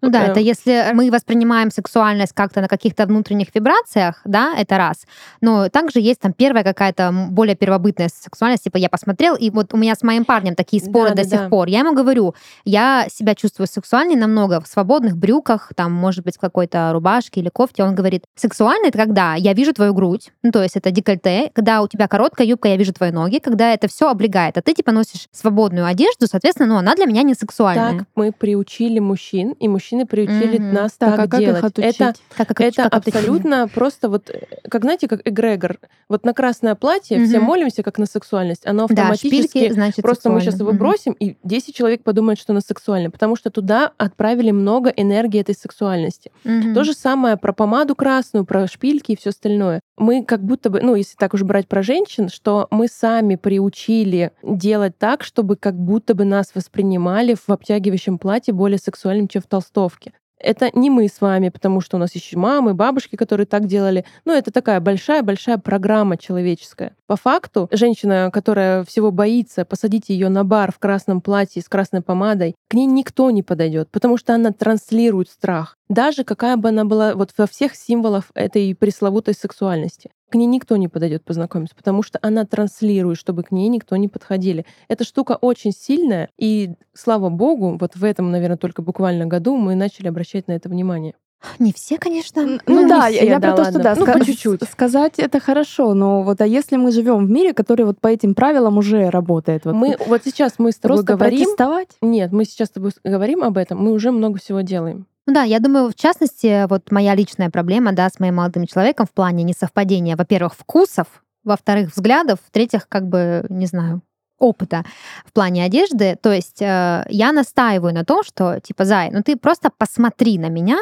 Ну да, это если мы воспринимаем сексуальность как-то на каких-то внутренних вибрациях, да, это раз. Но также есть там первая какая-то более первобытная сексуальность, типа я посмотрел, и вот у меня с моим парнем такие споры Да, до да, сих да. пор. Я ему говорю, я себя чувствую сексуальной намного в свободных брюках, там, может быть, в какой-то рубашке или кофте. Он говорит, сексуально это когда я вижу твою грудь, ну, то есть это декольте, когда у тебя короткая юбка, я вижу твои ноги, когда это все облегает, а ты типа носишь свободную одежду, соответственно, ну, она для меня не сексуальная. Так мы приучили мужчин, и мужчины приучили Мгм. нас Так, так, а как их делать. отучить? это Как, как, это как абсолютно просто вот, э, как знаете, как эгрегор. Вот на красное платье все Мгм. молимся, как на сексуальность. Оно Да, автоматически шпильки, значит, Просто мы сейчас сексуально. его бросим, и 10 человек подумают, что она сексуальна, потому что туда отправили много энергии этой сексуальности. Мгм. То же самое про помаду красную, про шпильки и все остальное. Мы как будто бы, ну, если так уж брать про женщин, что мы сами приучили делать так, чтобы как будто бы нас воспринимали в обтягивающем платье более сексуальным, чем в толстовке. Это не мы с вами, потому что у нас еще мамы, бабушки, которые так делали. Ну, это такая большая-большая программа человеческая. По факту, женщина, которая всего боится, посадить ее на бар в красном платье с красной помадой, к ней никто не подойдет, потому что она транслирует страх. Даже какая бы она была вот во всех символах этой пресловутой сексуальности. К ней никто не подойдет познакомиться, потому что она транслирует, чтобы к ней никто не подходили. Эта штука очень сильная, и слава богу, вот в этом, наверное, только буквально году мы начали обращать на это внимание. Не все, конечно. Ну, Ну, да, все, я да, про то, что да, Ну, ска- по чуть-чуть. сказать это хорошо, но вот а если мы живем в мире, который вот по этим правилам уже работает, вот мы вот сейчас мы с тобой просто говорим. протестовать. Нет, мы сейчас с тобой говорим об этом, мы уже много всего делаем. Ну да, я думаю, в частности, вот моя личная проблема, да, с моим молодым человеком в плане несовпадения, во-первых, вкусов, во-вторых, взглядов, в-третьих, как бы, не знаю, опыта в плане одежды. То есть э, я настаиваю на том, что, типа, Зай, ну ты просто посмотри на меня,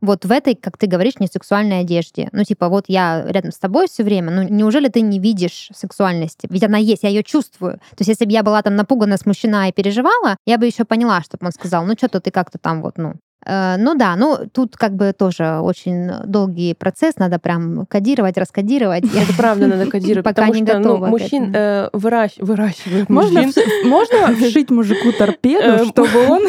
вот в этой, как ты говоришь, несексуальной одежде. Ну, типа, вот я рядом с тобой все время, ну, неужели ты не видишь сексуальности? Ведь она есть, я ее чувствую. То есть, если бы я была там напугана, смущена и переживала, я бы еще поняла, чтобы он сказал, ну, что-то ты как-то там вот, ну, Ну да, ну тут как бы тоже очень долгий процесс, надо прям кодировать, раскодировать. Это правда надо кодировать, Пока потому не что ну, готова мужчин э, выращ- выращивают Можно, мужчин. вш- можно вшить мужику торпеду, Эм, чтобы он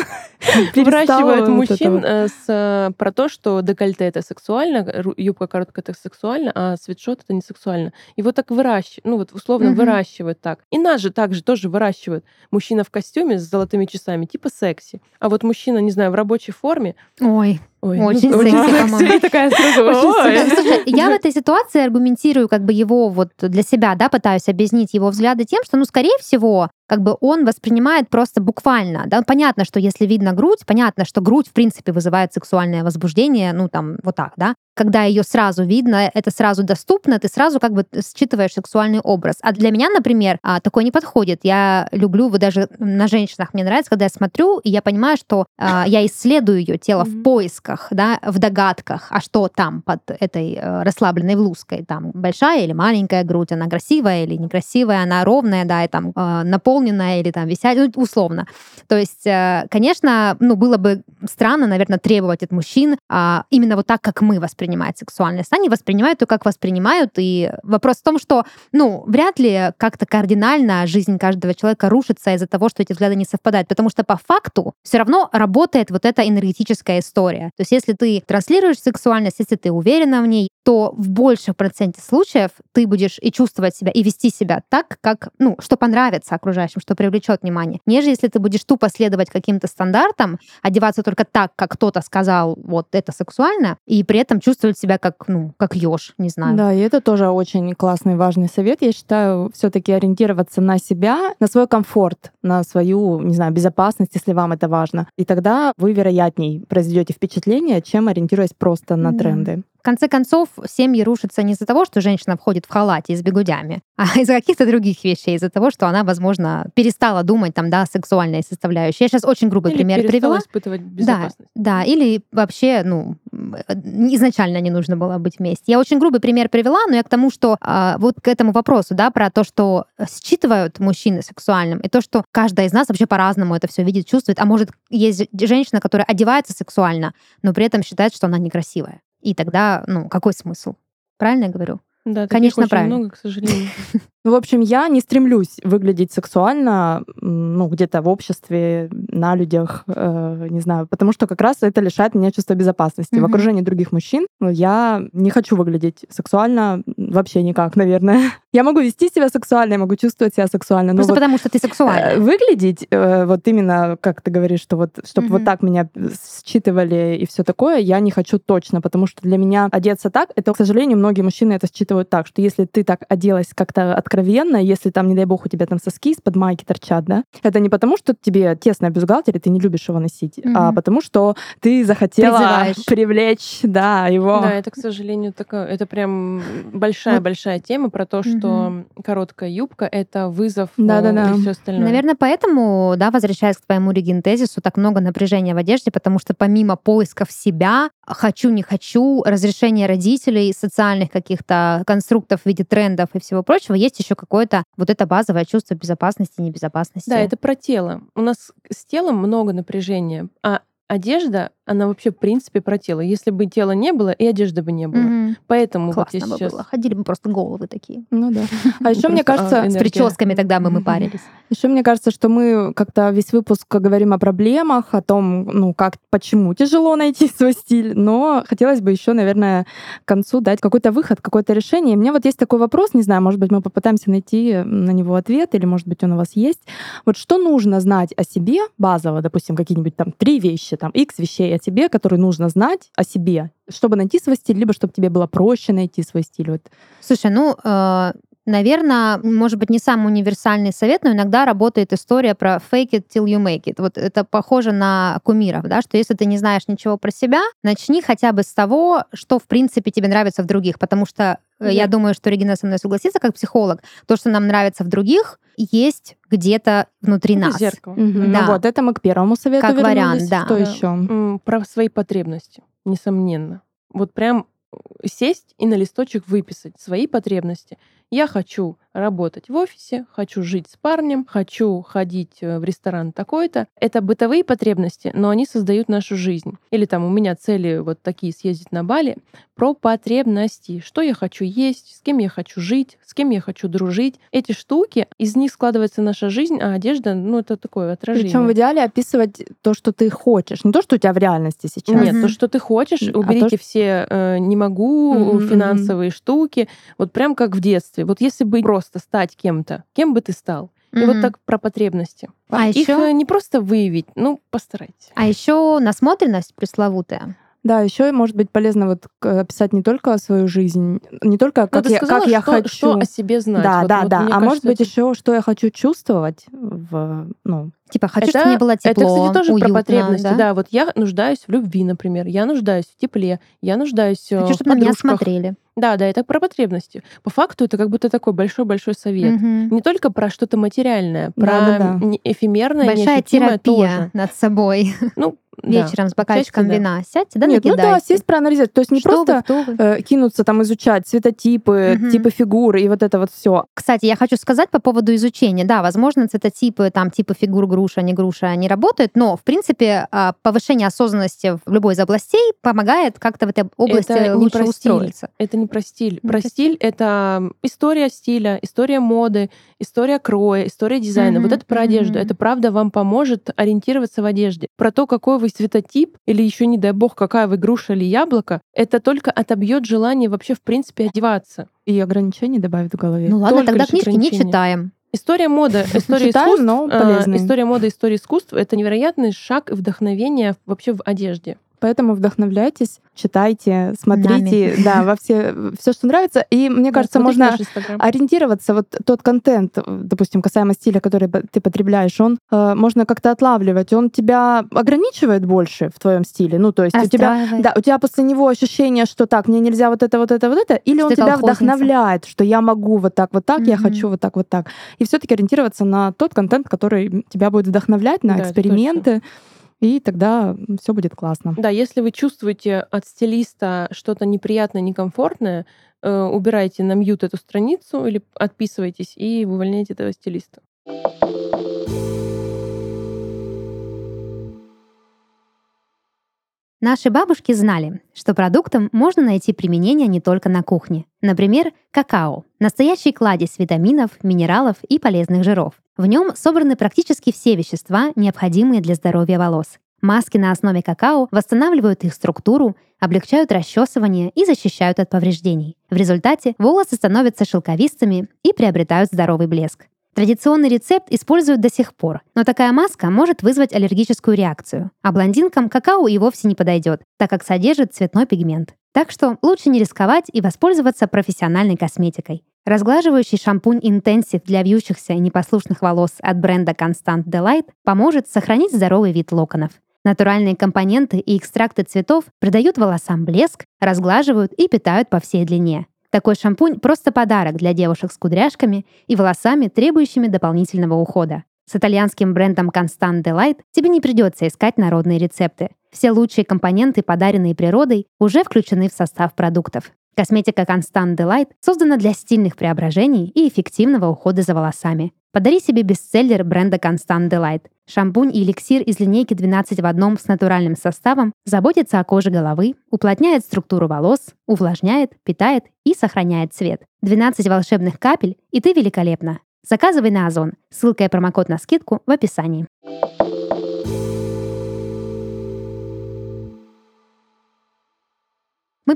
Выращивают мужчин э, с, э, про то, что декольте это сексуально, юбка короткая это сексуально, а свитшот это не сексуально. И вот так выращивают, ну вот условно выращивают так. И нас же также тоже выращивают. Мужчина в костюме с золотыми часами, типа секси. А вот мужчина, не знаю, в рабочей форме, Ой, ой, Очень ну, секси, по-моему. Такая сразу очень секси. Слушай, я в этой ситуации аргументирую как бы его вот для себя, да, пытаюсь объяснить его взгляды тем, что, ну, скорее всего, как бы он воспринимает просто буквально, да, понятно, что если видно грудь, понятно, что грудь, в принципе, вызывает сексуальное возбуждение, ну, там, вот так, да, когда ее сразу видно, это сразу доступно, ты сразу как бы считываешь сексуальный образ. А для меня, например, а, такое не подходит. Я люблю, вот даже на женщинах мне нравится, когда я смотрю, и я понимаю, что а, я исследую ее тело в поисках страхах, да, в догадках, а что там под этой э, расслабленной блузкой, там большая или маленькая грудь, она красивая или некрасивая, она ровная, да, и там э, наполненная или там висять, ну, условно. То есть, э, конечно, ну, было бы странно, наверное, требовать от мужчин э, именно вот так, как мы воспринимаем сексуальность. Они воспринимают ее, как воспринимают, и вопрос в том, что, ну, вряд ли как-то кардинально жизнь каждого человека рушится из-за того, что эти взгляды не совпадают, потому что по факту все равно работает вот эта энергетическая история. То есть если ты транслируешь сексуальность, если ты уверена в ней, то в большем проценте случаев ты будешь и чувствовать себя, и вести себя так, как, ну, что понравится окружающим, что привлечет внимание. Нежели если ты будешь тупо следовать каким-то стандартам, одеваться только так, как кто-то сказал, вот это сексуально, и при этом чувствовать себя как, ну, как еж, не знаю. Да, и это тоже очень классный, важный совет. Я считаю, все таки ориентироваться на себя, на свой комфорт, на свою, не знаю, безопасность, если вам это важно. И тогда вы вероятней произведете впечатление, чем ориентируясь просто на тренды конце концов, семьи рушатся не из-за того, что женщина входит в халате и с бегудями, а из-за каких-то других вещей, из-за того, что она, возможно, перестала думать там, да, о сексуальной составляющей. Я сейчас очень грубый или пример привела. испытывать безопасность. Да, да, или вообще, ну, изначально не нужно было быть вместе. Я очень грубый пример привела, но я к тому, что а, вот к этому вопросу, да, про то, что считывают мужчины сексуальным, и то, что каждая из нас вообще по-разному это все видит, чувствует. А может, есть женщина, которая одевается сексуально, но при этом считает, что она некрасивая. И тогда, ну, какой смысл? Правильно я говорю? Да, конечно, правильно. много, к сожалению. В общем, я не стремлюсь выглядеть сексуально, ну, где-то в обществе, на людях, э, не знаю, потому что как раз это лишает меня чувства безопасности. Mm-hmm. В окружении других мужчин ну, я не хочу выглядеть сексуально вообще никак, наверное. Я могу вести себя сексуально, я могу чувствовать себя сексуально. Просто вот, потому что ты сексуальна. Э, выглядеть, э, вот именно, как ты говоришь, что вот, чтобы mm-hmm. вот так меня считывали и все такое, я не хочу точно, потому что для меня одеться так, это, к сожалению, многие мужчины это считывают так, что если ты так оделась как-то открыто откровенно, если там, не дай бог, у тебя там соски из-под майки торчат, да, это не потому, что тебе тесно бюстгальтер, и ты не любишь его носить, mm-hmm. а потому что ты захотела Призываешь. привлечь, да, его. Да, это, к сожалению, такое, это прям большая-большая тема про то, что mm-hmm. короткая юбка — это вызов да, да, да. и все остальное. Наверное, поэтому, да, возвращаясь к твоему регентезису, так много напряжения в одежде, потому что помимо поисков себя, хочу, не хочу, разрешения родителей, социальных каких-то конструктов в виде трендов и всего прочего, есть еще какое-то вот это базовое чувство безопасности небезопасности. Да, это про тело. У нас с телом много напряжения, а одежда она вообще, в принципе, про тело. Если бы тела не было, и одежды бы не было. Угу. Поэтому Классно вот бы сейчас... было. Ходили бы просто головы такие. Ну да. А еще мне кажется... С прическами тогда бы мы парились. Еще мне кажется, что мы как-то весь выпуск говорим о проблемах, о том, ну, как, почему тяжело найти свой стиль, но хотелось бы еще, наверное, к концу дать какой-то выход, какое-то решение. У меня вот есть такой вопрос, не знаю, может быть, мы попытаемся найти на него ответ, или, может быть, он у вас есть. Вот что нужно знать о себе базово, допустим, какие-нибудь там три вещи, там, X вещей о тебе, которые нужно знать о себе, чтобы найти свой стиль, либо чтобы тебе было проще найти свой стиль? Вот. Слушай, ну, э, наверное, может быть, не самый универсальный совет, но иногда работает история про fake it till you make it. Вот это похоже на кумиров, да, что если ты не знаешь ничего про себя, начни хотя бы с того, что, в принципе, тебе нравится в других, потому что yeah. Э, я думаю, что Регина со мной согласится как психолог. То, что нам нравится в других, есть где-то внутри это нас. Зеркало. Угу. Да. Ну вот, это мы к первому совету Как вернулись. вариант, да. Что да. еще? Про свои потребности, несомненно. Вот прям сесть и на листочек выписать свои потребности. Я хочу работать в офисе, хочу жить с парнем, хочу ходить э, в ресторан такой-то. Это бытовые потребности, но они создают нашу жизнь. Или там у меня цели вот такие съездить на Бали про потребности. Что я хочу есть, с кем я хочу жить, с кем я хочу дружить. Эти штуки, из них складывается наша жизнь, а одежда, ну, это такое отражение. Причем в идеале описывать то, что ты хочешь, не то, что у тебя в реальности сейчас. Нет, mm-hmm. то, что ты хочешь, уберите а то, все э, не могу, mm-hmm. финансовые штуки, вот прям как в детстве. Вот если бы просто просто стать кем-то, кем бы ты стал? И mm-hmm. вот так про потребности. А Их еще... Э, не просто выявить, ну, постарайтесь. А еще насмотренность пресловутая. Да, еще может быть полезно вот описать не только свою жизнь, не только ну, как, я, сказала, как я что, хочу. Что о себе знать. Да, вот, да, вот, да. А кажется, может быть это... еще, что я хочу чувствовать в, ну, Типа, хочу, это, чтобы мне было тепло, Это, кстати, тоже уютно, про потребности. Да? да, вот я нуждаюсь в любви, например. Я нуждаюсь в тепле. Я нуждаюсь хочу, в чтобы на меня смотрели. Да, да, это про потребности. По факту это как будто такой большой-большой совет. Угу. Не только про что-то материальное, про да, да, да. эфемерное, Большая терапия тоже. над собой. Ну, вечером да. с бокальчиком вина. Да. Сядьте, да, Нет, накидайте. ну да, сесть проанализировать. То есть не что просто вы, вы? Э, кинуться там изучать цветотипы, угу. типы фигур и вот это вот все. Кстати, я хочу сказать по поводу изучения. Да, возможно, цветотипы, там, типы фигур груша, не груша, они работают, но, в принципе, а, повышение осознанности в любой из областей помогает как-то в этой области это лучше не устроиться. Это не про стиль. Не про стиль — это история стиля, история моды, история кроя, история дизайна. Mm-hmm. Вот это про mm-hmm. одежду. Это правда вам поможет ориентироваться в одежде. Про то, какой вы цветотип, или еще, не дай бог, какая вы груша или яблоко, это только отобьет желание вообще, в принципе, одеваться. И ограничений добавит в голове. Ну ладно, Только тогда книжки не читаем. История моды, история Читаем, искусств, но э, история моды, история искусств — это невероятный шаг и вдохновение вообще в одежде. Поэтому вдохновляйтесь, читайте, смотрите, Нами. да, во все, все, что нравится. И мне да, кажется, можно ориентироваться. Вот тот контент, допустим, касаемо стиля, который ты потребляешь, он э, можно как-то отлавливать. Он тебя ограничивает больше в твоем стиле. Ну, то есть у тебя, да, у тебя после него ощущение, что так, мне нельзя вот это, вот это, вот это, или что он тебя вдохновляет, что я могу вот так, вот так, mm-hmm. я хочу вот так, вот так. И все-таки ориентироваться на тот контент, который тебя будет вдохновлять на да, эксперименты и тогда все будет классно. Да, если вы чувствуете от стилиста что-то неприятное, некомфортное, э, убирайте на мьют эту страницу или отписывайтесь и увольняйте этого стилиста. Наши бабушки знали, что продуктам можно найти применение не только на кухне. Например, какао – настоящий кладезь витаминов, минералов и полезных жиров. В нем собраны практически все вещества, необходимые для здоровья волос. Маски на основе какао восстанавливают их структуру, облегчают расчесывание и защищают от повреждений. В результате волосы становятся шелковистыми и приобретают здоровый блеск. Традиционный рецепт используют до сих пор, но такая маска может вызвать аллергическую реакцию, а блондинкам какао и вовсе не подойдет, так как содержит цветной пигмент. Так что лучше не рисковать и воспользоваться профессиональной косметикой. Разглаживающий шампунь Intensive для вьющихся и непослушных волос от бренда Constant Delight поможет сохранить здоровый вид локонов. Натуральные компоненты и экстракты цветов придают волосам блеск, разглаживают и питают по всей длине. Такой шампунь – просто подарок для девушек с кудряшками и волосами, требующими дополнительного ухода. С итальянским брендом Constant Delight тебе не придется искать народные рецепты. Все лучшие компоненты, подаренные природой, уже включены в состав продуктов. Косметика Constant Delight создана для стильных преображений и эффективного ухода за волосами. Подари себе бестселлер бренда Constant Delight. Шампунь и эликсир из линейки 12 в одном с натуральным составом заботится о коже головы, уплотняет структуру волос, увлажняет, питает и сохраняет цвет. 12 волшебных капель, и ты великолепна. Заказывай на Озон. Ссылка и промокод на скидку в описании.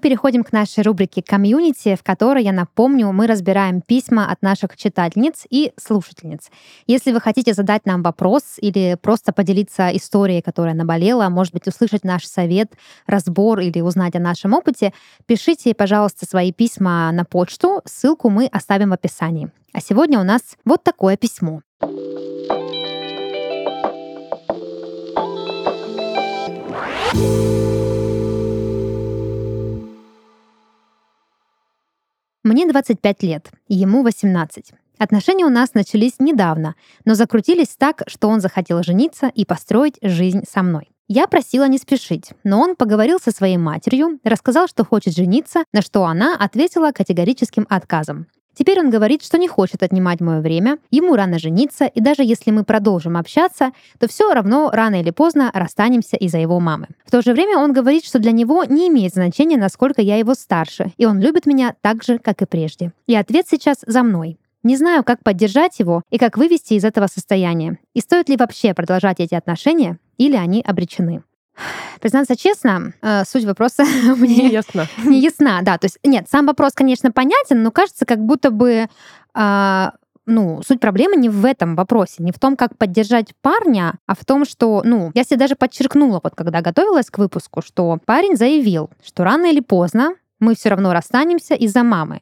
Переходим к нашей рубрике «Комьюнити», в которой, я напомню, мы разбираем письма от наших читательниц и слушательниц. Если вы хотите задать нам вопрос или просто поделиться историей, которая наболела, может быть, услышать наш совет, разбор или узнать о нашем опыте, пишите, пожалуйста, свои письма на почту. Ссылку мы оставим в описании. А сегодня у нас вот такое письмо. Мне 25 лет, ему 18. Отношения у нас начались недавно, но закрутились так, что он захотел жениться и построить жизнь со мной. Я просила не спешить, но он поговорил со своей матерью, рассказал, что хочет жениться, на что она ответила категорическим отказом. Теперь он говорит, что не хочет отнимать мое время, ему рано жениться, и даже если мы продолжим общаться, то все равно рано или поздно расстанемся из-за его мамы. В то же время он говорит, что для него не имеет значения, насколько я его старше, и он любит меня так же, как и прежде. И ответ сейчас за мной. Не знаю, как поддержать его и как вывести из этого состояния. И стоит ли вообще продолжать эти отношения, или они обречены. Признаться честно, э, суть вопроса мне не ясна. Не ясна, да. То есть, нет, сам вопрос, конечно, понятен, но кажется, как будто бы э, ну, суть проблемы не в этом вопросе, не в том, как поддержать парня, а в том, что, ну, я себе даже подчеркнула, вот когда готовилась к выпуску, что парень заявил, что рано или поздно мы все равно расстанемся из-за мамы,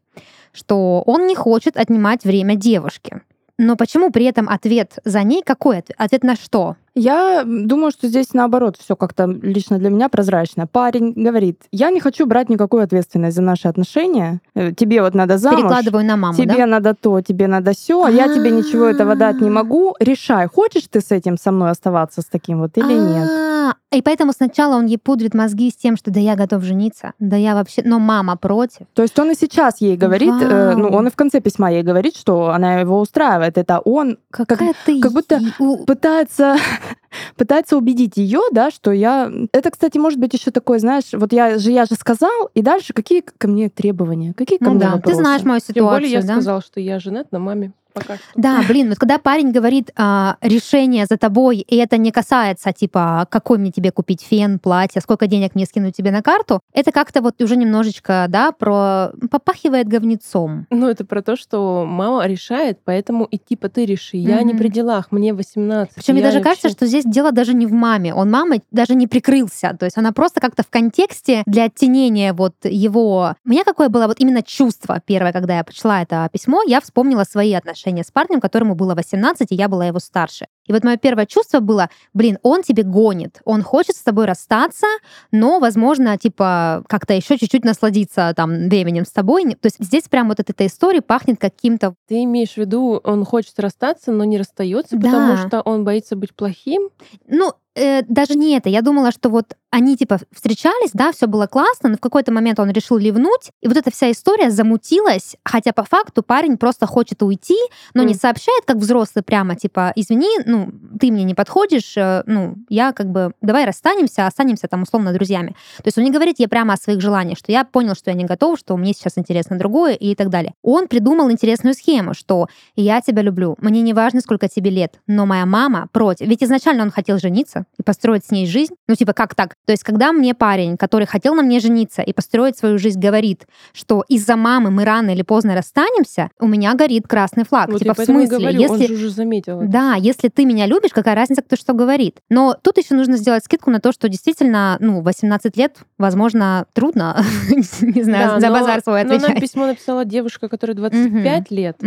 что он не хочет отнимать время девушки. Но почему при этом ответ за ней какой? Ответ на что? Я думаю, что здесь наоборот все как-то лично для меня прозрачно. Парень говорит, я не хочу брать никакую ответственность за наши отношения. Э, тебе вот надо замуж. Перекладываю на маму, Тебе да? надо то, тебе надо все. А я тебе ничего этого дать не могу. Решай, хочешь ты с этим со мной оставаться с таким вот или нет. И поэтому сначала он ей пудрит мозги с тем, что да я готов жениться, да я вообще, но мама против. То есть он и сейчас ей говорит, э, ну он и в конце письма ей говорит, что она его устраивает. Это он Какая как, ты как будто пытается пытается убедить ее, да, что я... Это, кстати, может быть еще такое, знаешь, вот я же, я же сказал, и дальше какие ко мне требования, какие ко ну, мне да. вопросы? Ты знаешь мою ситуацию, Тем более я да? сказал, что я женат на маме пока что. Да, блин, вот когда парень говорит а, решение за тобой, и это не касается, типа, какой мне тебе купить фен, платье, сколько денег мне скинуть тебе на карту, это как-то вот уже немножечко, да, про попахивает говнецом. Ну, это про то, что мама решает, поэтому и типа ты реши. Я mm-hmm. не при делах, мне 18. Причем мне даже вообще... кажется, что здесь дело даже не в маме. Он мамой даже не прикрылся. То есть она просто как-то в контексте для оттенения вот его... У меня какое было вот именно чувство первое, когда я прочла это письмо, я вспомнила свои отношения отношения с парнем, которому было 18, и я была его старше. И вот мое первое чувство было, блин, он тебе гонит, он хочет с тобой расстаться, но, возможно, типа как-то еще чуть-чуть насладиться там временем с тобой. То есть здесь прям вот от этой истории пахнет каким-то... Ты имеешь в виду, он хочет расстаться, но не расстается, да. потому что он боится быть плохим? Ну, э, даже не это. Я думала, что вот они типа встречались, да, все было классно, но в какой-то момент он решил ливнуть, и вот эта вся история замутилась, хотя по факту парень просто хочет уйти, но mm. не сообщает как взрослый прямо, типа, извини, ну, ну, ты мне не подходишь, э, ну, я как бы, давай расстанемся, останемся там условно друзьями. То есть он не говорит ей прямо о своих желаниях, что я понял, что я не готов, что мне сейчас интересно другое и так далее. Он придумал интересную схему, что я тебя люблю, мне не важно, сколько тебе лет, но моя мама против. Ведь изначально он хотел жениться и построить с ней жизнь. Ну, типа, как так? То есть, когда мне парень, который хотел на мне жениться и построить свою жизнь, говорит, что из-за мамы мы рано или поздно расстанемся, у меня горит красный флаг. Вот типа, в смысле, говорю, если... Он же уже заметил. Да, если ты меня любишь, какая разница, кто что говорит. Но тут еще нужно сделать скидку на то, что действительно, ну, 18 лет, возможно, трудно, не знаю, за базар свой отвечать. Но нам письмо написала девушка, которая 25 лет,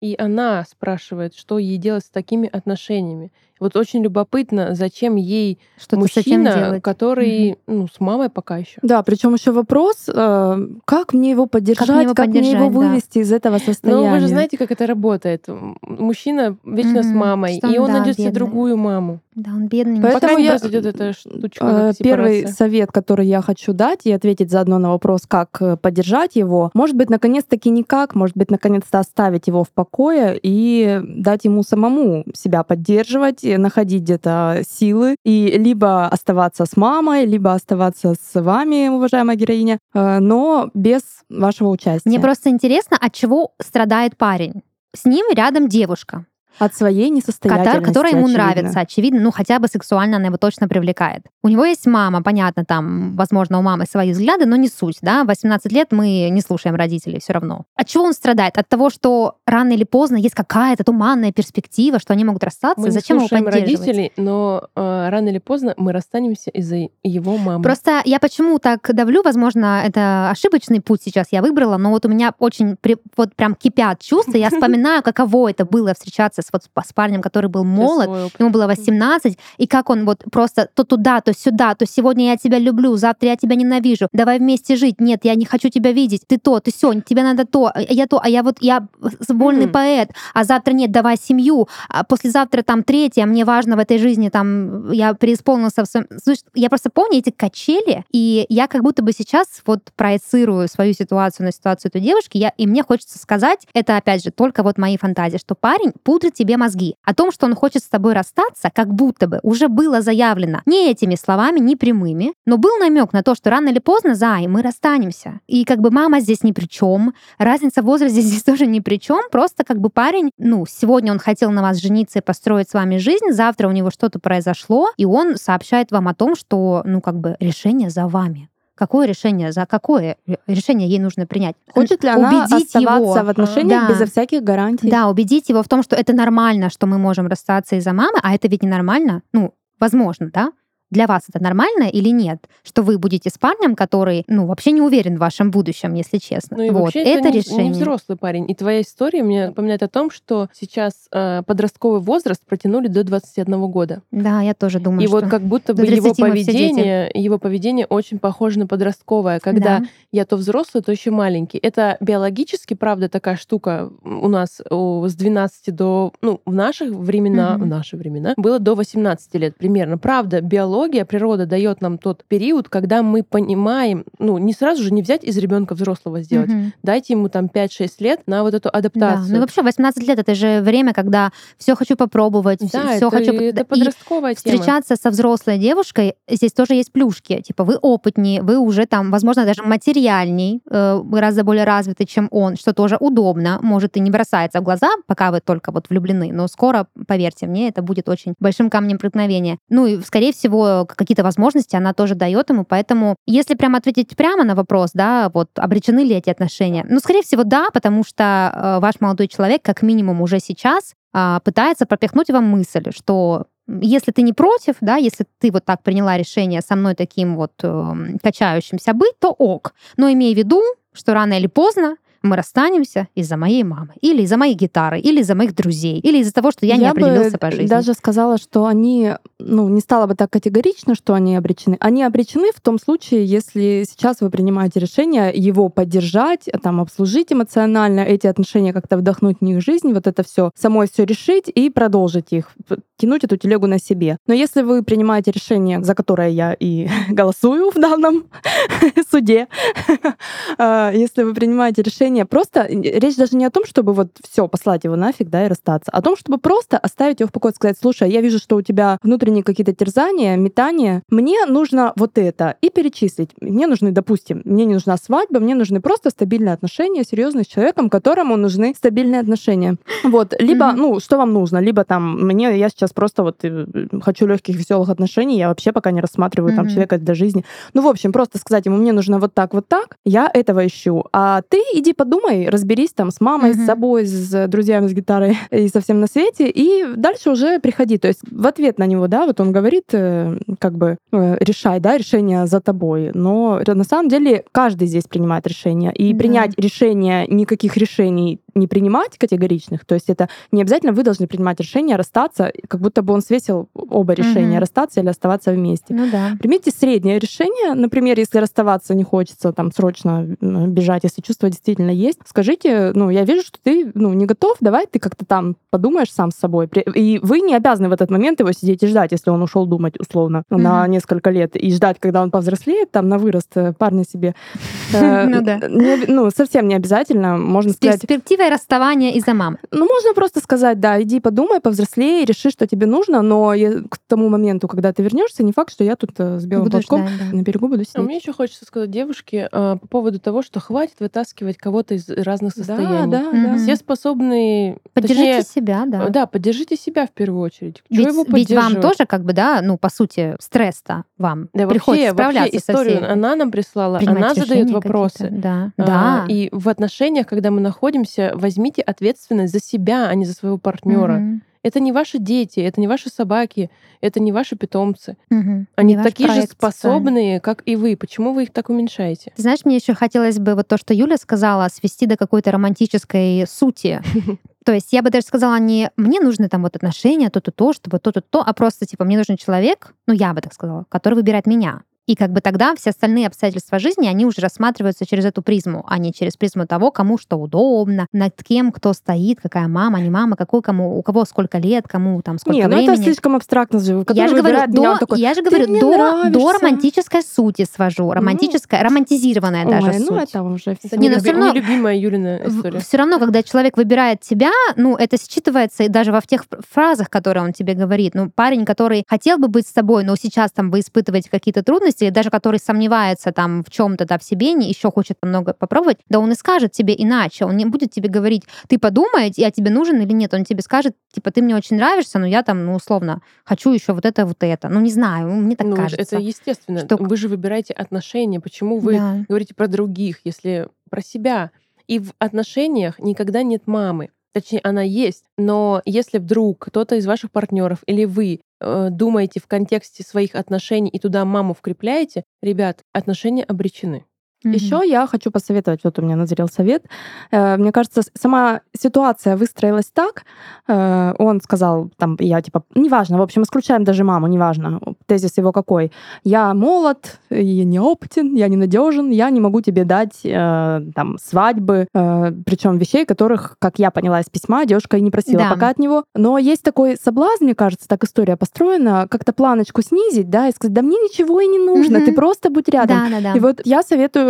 и она спрашивает, что ей делать с такими отношениями. Вот очень любопытно, зачем ей что мужчина, который угу. ну, с мамой пока еще. Да, причем еще вопрос, э, как мне его поддержать, как мне его, как поддержать, мне его вывести да. из этого состояния. Ну, вы же знаете, как это работает. Мужчина вечно угу. с мамой, что и он да, найдет себе другую маму. Да, он бедный. Поэтому Пока я, произойдет эта штучка. Э, первый совет, который я хочу дать и ответить заодно на вопрос, как э, поддержать его, может быть, наконец-таки никак, может быть, наконец-то оставить его в покое и дать ему самому себя поддерживать, находить где-то силы и либо оставаться с мамой, либо оставаться с вами, уважаемая героиня, э, но без вашего участия. Мне просто интересно, от чего страдает парень. С ним рядом девушка. От своей несостоятельности, Которая ему очевидно. нравится, очевидно. Ну, хотя бы сексуально она его точно привлекает. У него есть мама, понятно, там, возможно, у мамы свои взгляды, но не суть, да. 18 лет мы не слушаем родителей все равно. От чего он страдает? От того, что рано или поздно есть какая-то туманная перспектива, что они могут расстаться? Мы Зачем не слушаем его родителей, но э, рано или поздно мы расстанемся из-за его мамы. Просто я почему так давлю, возможно, это ошибочный путь сейчас я выбрала, но вот у меня очень вот прям кипят чувства, я вспоминаю, каково это было встречаться с вот с парнем, который был молод, ему было 18, и как он вот просто то туда, то сюда, то сегодня я тебя люблю, завтра я тебя ненавижу, давай вместе жить, нет, я не хочу тебя видеть, ты то, ты все, тебе надо то, а я то, а я вот, я вольный mm. поэт, а завтра нет, давай семью, а послезавтра там третье, а мне важно в этой жизни там, я преисполнился в своем... Слушай, я просто помню эти качели, и я как будто бы сейчас вот проецирую свою ситуацию на ситуацию этой девушки, я, и мне хочется сказать, это опять же только вот мои фантазии, что парень пудрит тебе мозги, мозги. О том, что он хочет с тобой расстаться, как будто бы уже было заявлено не этими словами, не прямыми, но был намек на то, что рано или поздно, Зай, мы расстанемся. И как бы мама здесь ни при чем, разница в возрасте здесь тоже ни при чем, просто как бы парень, ну, сегодня он хотел на вас жениться и построить с вами жизнь, завтра у него что-то произошло, и он сообщает вам о том, что, ну, как бы решение за вами какое решение, за какое решение ей нужно принять. Хочет ли она убедить оставаться его, в отношениях да, безо всяких гарантий? Да, убедить его в том, что это нормально, что мы можем расстаться из-за мамы, а это ведь не нормально. Ну, возможно, да? Для вас это нормально или нет? Что вы будете с парнем, который, ну, вообще не уверен в вашем будущем, если честно. Ну и вот, вообще это, это решение. не взрослый парень. И твоя история мне напоминает о том, что сейчас э, подростковый возраст протянули до 21 года. Да, я тоже думаю. И вот как будто бы его поведение, его поведение очень похоже на подростковое, когда да. я то взрослый, то еще маленький. Это биологически, правда, такая штука у нас о, с 12 до, ну, в наших времена, mm-hmm. в наши времена, было до 18 лет примерно. Правда, биология биология, природа дает нам тот период, когда мы понимаем, ну, не сразу же не взять из ребенка взрослого сделать. Угу. Дайте ему там 5-6 лет на вот эту адаптацию. Да. Ну, вообще 18 лет это же время, когда все хочу попробовать, да, все хочу это подростковая и тема. встречаться со взрослой девушкой. Здесь тоже есть плюшки. Типа вы опытнее, вы уже там, возможно, даже материальней, э, гораздо более развитый, чем он, что тоже удобно, может и не бросается в глаза, пока вы только вот влюблены, но скоро, поверьте мне, это будет очень большим камнем преткновения. Ну и, скорее всего, какие-то возможности она тоже дает ему, поэтому если прям ответить прямо на вопрос, да, вот обречены ли эти отношения, ну, скорее всего, да, потому что э, ваш молодой человек, как минимум уже сейчас, э, пытается пропихнуть вам мысль, что если ты не против, да, если ты вот так приняла решение со мной таким вот э, качающимся быть, то ок. Но имей в виду, что рано или поздно мы расстанемся из-за моей мамы, или из-за моей гитары, или из-за моих друзей, или из-за того, что я, я не определился по жизни. даже сказала, что они, ну, не стала бы так категорично, что они обречены. Они обречены в том случае, если сейчас вы принимаете решение его поддержать, там, обслужить эмоционально, эти отношения как-то вдохнуть в них жизнь, вот это все, самой все решить и продолжить их, тянуть эту телегу на себе. Но если вы принимаете решение, за которое я и голосую в данном суде, а, если вы принимаете решение решение просто... Речь даже не о том, чтобы вот все послать его нафиг, да, и расстаться, а о том, чтобы просто оставить его в покое, сказать, слушай, я вижу, что у тебя внутренние какие-то терзания, метания, мне нужно вот это, и перечислить. Мне нужны, допустим, мне не нужна свадьба, мне нужны просто стабильные отношения, серьезные с человеком, которому нужны стабильные отношения. Вот, либо, mm-hmm. ну, что вам нужно, либо там, мне, я сейчас просто вот э, хочу легких, веселых отношений, я вообще пока не рассматриваю mm-hmm. там человека для жизни. Ну, в общем, просто сказать ему, мне нужно вот так, вот так, я этого ищу, а ты иди подумай, разберись там с мамой, mm-hmm. с собой, с друзьями с гитарой и со всем на свете, и дальше уже приходи. То есть в ответ на него, да, вот он говорит, э, как бы э, решай, да, решение за тобой. Но на самом деле каждый здесь принимает решение. И да. принять решение, никаких решений не принимать категоричных, то есть это не обязательно вы должны принимать решение расстаться, как будто бы он свесил оба решения, угу. расстаться или оставаться вместе. Ну да. Примите среднее решение, например, если расставаться не хочется, там срочно бежать, если чувство действительно есть, скажите, ну я вижу, что ты ну не готов, давай ты как-то там подумаешь сам с собой, и вы не обязаны в этот момент его сидеть и ждать, если он ушел думать условно угу. на несколько лет и ждать, когда он повзрослеет, там на вырост э, парня себе. Э, ну да. Ну совсем не обязательно, можно сказать. Перспективой расставания из-за мамы. Ну, можно просто сказать, да, иди подумай, повзрослей, реши, что тебе нужно, но к тому моменту, когда ты вернешься, не факт, что я тут э, с белым буду платком ждать, да. на берегу буду сидеть. А мне еще хочется сказать девушке а, по поводу того, что хватит вытаскивать кого-то из разных состояний. Да, да, да. Все способные... Поддержите точнее, себя, да. Да, поддержите себя в первую очередь. Ведь, его ведь вам тоже, как бы, да, ну, по сути, стресс-то вам да, приходится вообще, справляться вообще историю со всеми. она нам прислала, она задает вопросы. Да, а, да. И в отношениях, когда мы находимся, возьмите ответственность за себя, а не за своего партнера. Mm-hmm. Это не ваши дети, это не ваши собаки, это не ваши питомцы. Угу. Они не такие же способные, как и вы. Почему вы их так уменьшаете? Ты знаешь, мне еще хотелось бы вот то, что Юля сказала, свести до какой-то романтической сути. То есть я бы даже сказала не мне нужны там вот отношения, то-то, то, чтобы то-то, то, а просто типа мне нужен человек, ну я бы так сказала, который выбирает меня. И как бы тогда все остальные обстоятельства жизни, они уже рассматриваются через эту призму, а не через призму того, кому что удобно, над кем кто стоит, какая мама, не мама, какой кому, у кого сколько лет, кому там сколько не, времени. ну это слишком абстрактно. Я же говорю, до, такой, я же говорю до, до романтической сути свожу, романтическая, ну, романтизированная ой, даже ну суть. это уже все. Не, но все равно, нелюбимая Юлина история. Все равно, когда человек выбирает тебя, ну это считывается и даже во тех фразах, которые он тебе говорит. Ну парень, который хотел бы быть с тобой, но сейчас там вы испытываете какие-то трудности, или даже который сомневается там в чем-то, да, в себе, не еще хочет много попробовать, да он и скажет тебе иначе. Он не будет тебе говорить, ты подумай, я тебе нужен или нет. Он тебе скажет, типа, ты мне очень нравишься, но я там, ну, условно, хочу еще вот это, вот это. Ну, не знаю, мне так ну, кажется. Это естественно. Что... Вы же выбираете отношения. Почему вы да. говорите про других, если про себя? И в отношениях никогда нет мамы. Точнее, она есть, но если вдруг кто-то из ваших партнеров или вы э, думаете в контексте своих отношений и туда маму вкрепляете, ребят, отношения обречены. Mm-hmm. Еще я хочу посоветовать, вот у меня назрел совет. Э, мне кажется, сама ситуация выстроилась так. Э, он сказал, там, я типа, неважно, в общем, исключаем даже маму, неважно, тезис его какой. Я молод, я неопытен, я ненадежен, я не могу тебе дать э, там свадьбы, причем вещей, которых, как я поняла из письма, девушка и не просила да. пока от него. Но есть такой соблазн, мне кажется, так история построена, как-то планочку снизить, да, и сказать, да мне ничего и не нужно, mm-hmm. ты просто будь рядом. Да, да, да. И вот я советую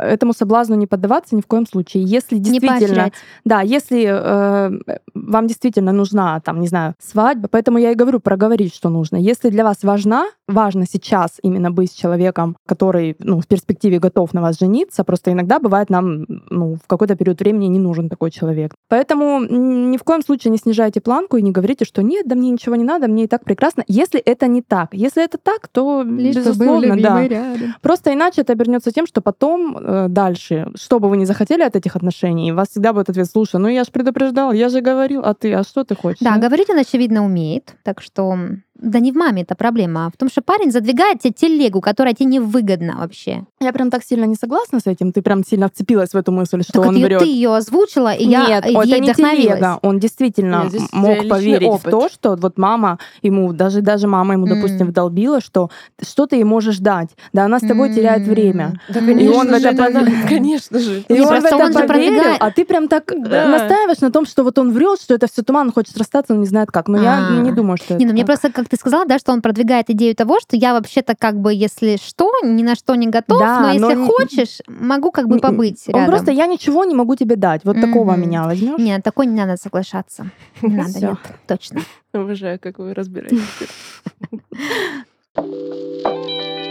этому соблазну не поддаваться ни в коем случае. Если действительно, да, если э, вам действительно нужна, там, не знаю, свадьба, поэтому я и говорю проговорить, что нужно. Если для вас важна, важно сейчас именно быть с человеком, который, ну, в перспективе готов на вас жениться, просто иногда бывает нам, ну, в какой-то период времени не нужен такой человек. Поэтому ни в коем случае не снижайте планку и не говорите, что нет, да мне ничего не надо, мне и так прекрасно. Если это не так, если это так, то Лишь безусловно, да. Рядом. Просто иначе это обернется тем, что потом э, дальше, что бы вы ни захотели от этих отношений, вас всегда будет ответ, слушай, ну я же предупреждал, я же говорил, а ты, а что ты хочешь? Да, говорить он, очевидно, умеет, так что да не в маме это проблема, а в том, что парень задвигает тебе телегу, которая тебе невыгодна вообще. Я прям так сильно не согласна с этим. Ты прям сильно вцепилась в эту мысль, что так он врет. Ты ее озвучила, и Нет, я это ей не телега. Он действительно Нет, мог поверить опыт. в то, что вот мама ему, даже, даже мама ему, mm. допустим, вдолбила, что что ты ей можешь дать. Да она с тобой mm. теряет время. Да, конечно и он же, в это, это пов... конечно же. И он в это он поверил, а ты прям так да. настаиваешь на том, что вот он врет, что это все туман, хочет расстаться, он не знает как. Но А-а-а. я не думаю, что Не, ну мне просто, как ты сказала, да, что он продвигает идею того, что я вообще-то как бы, если что, ни на что не готов, да, но если но... хочешь, могу как бы побыть Он рядом. просто я ничего не могу тебе дать. Вот mm-hmm. такого меня возьмешь? Нет, такой не надо соглашаться. Не надо, нет, точно. Уважаю, как вы разбираетесь.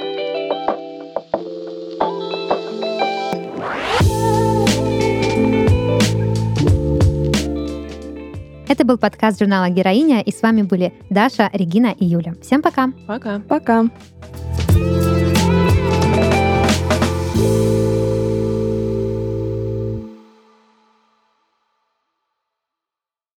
Это был подкаст журнала «Героиня», и с вами были Даша, Регина и Юля. Всем пока. Пока. Пока. thank you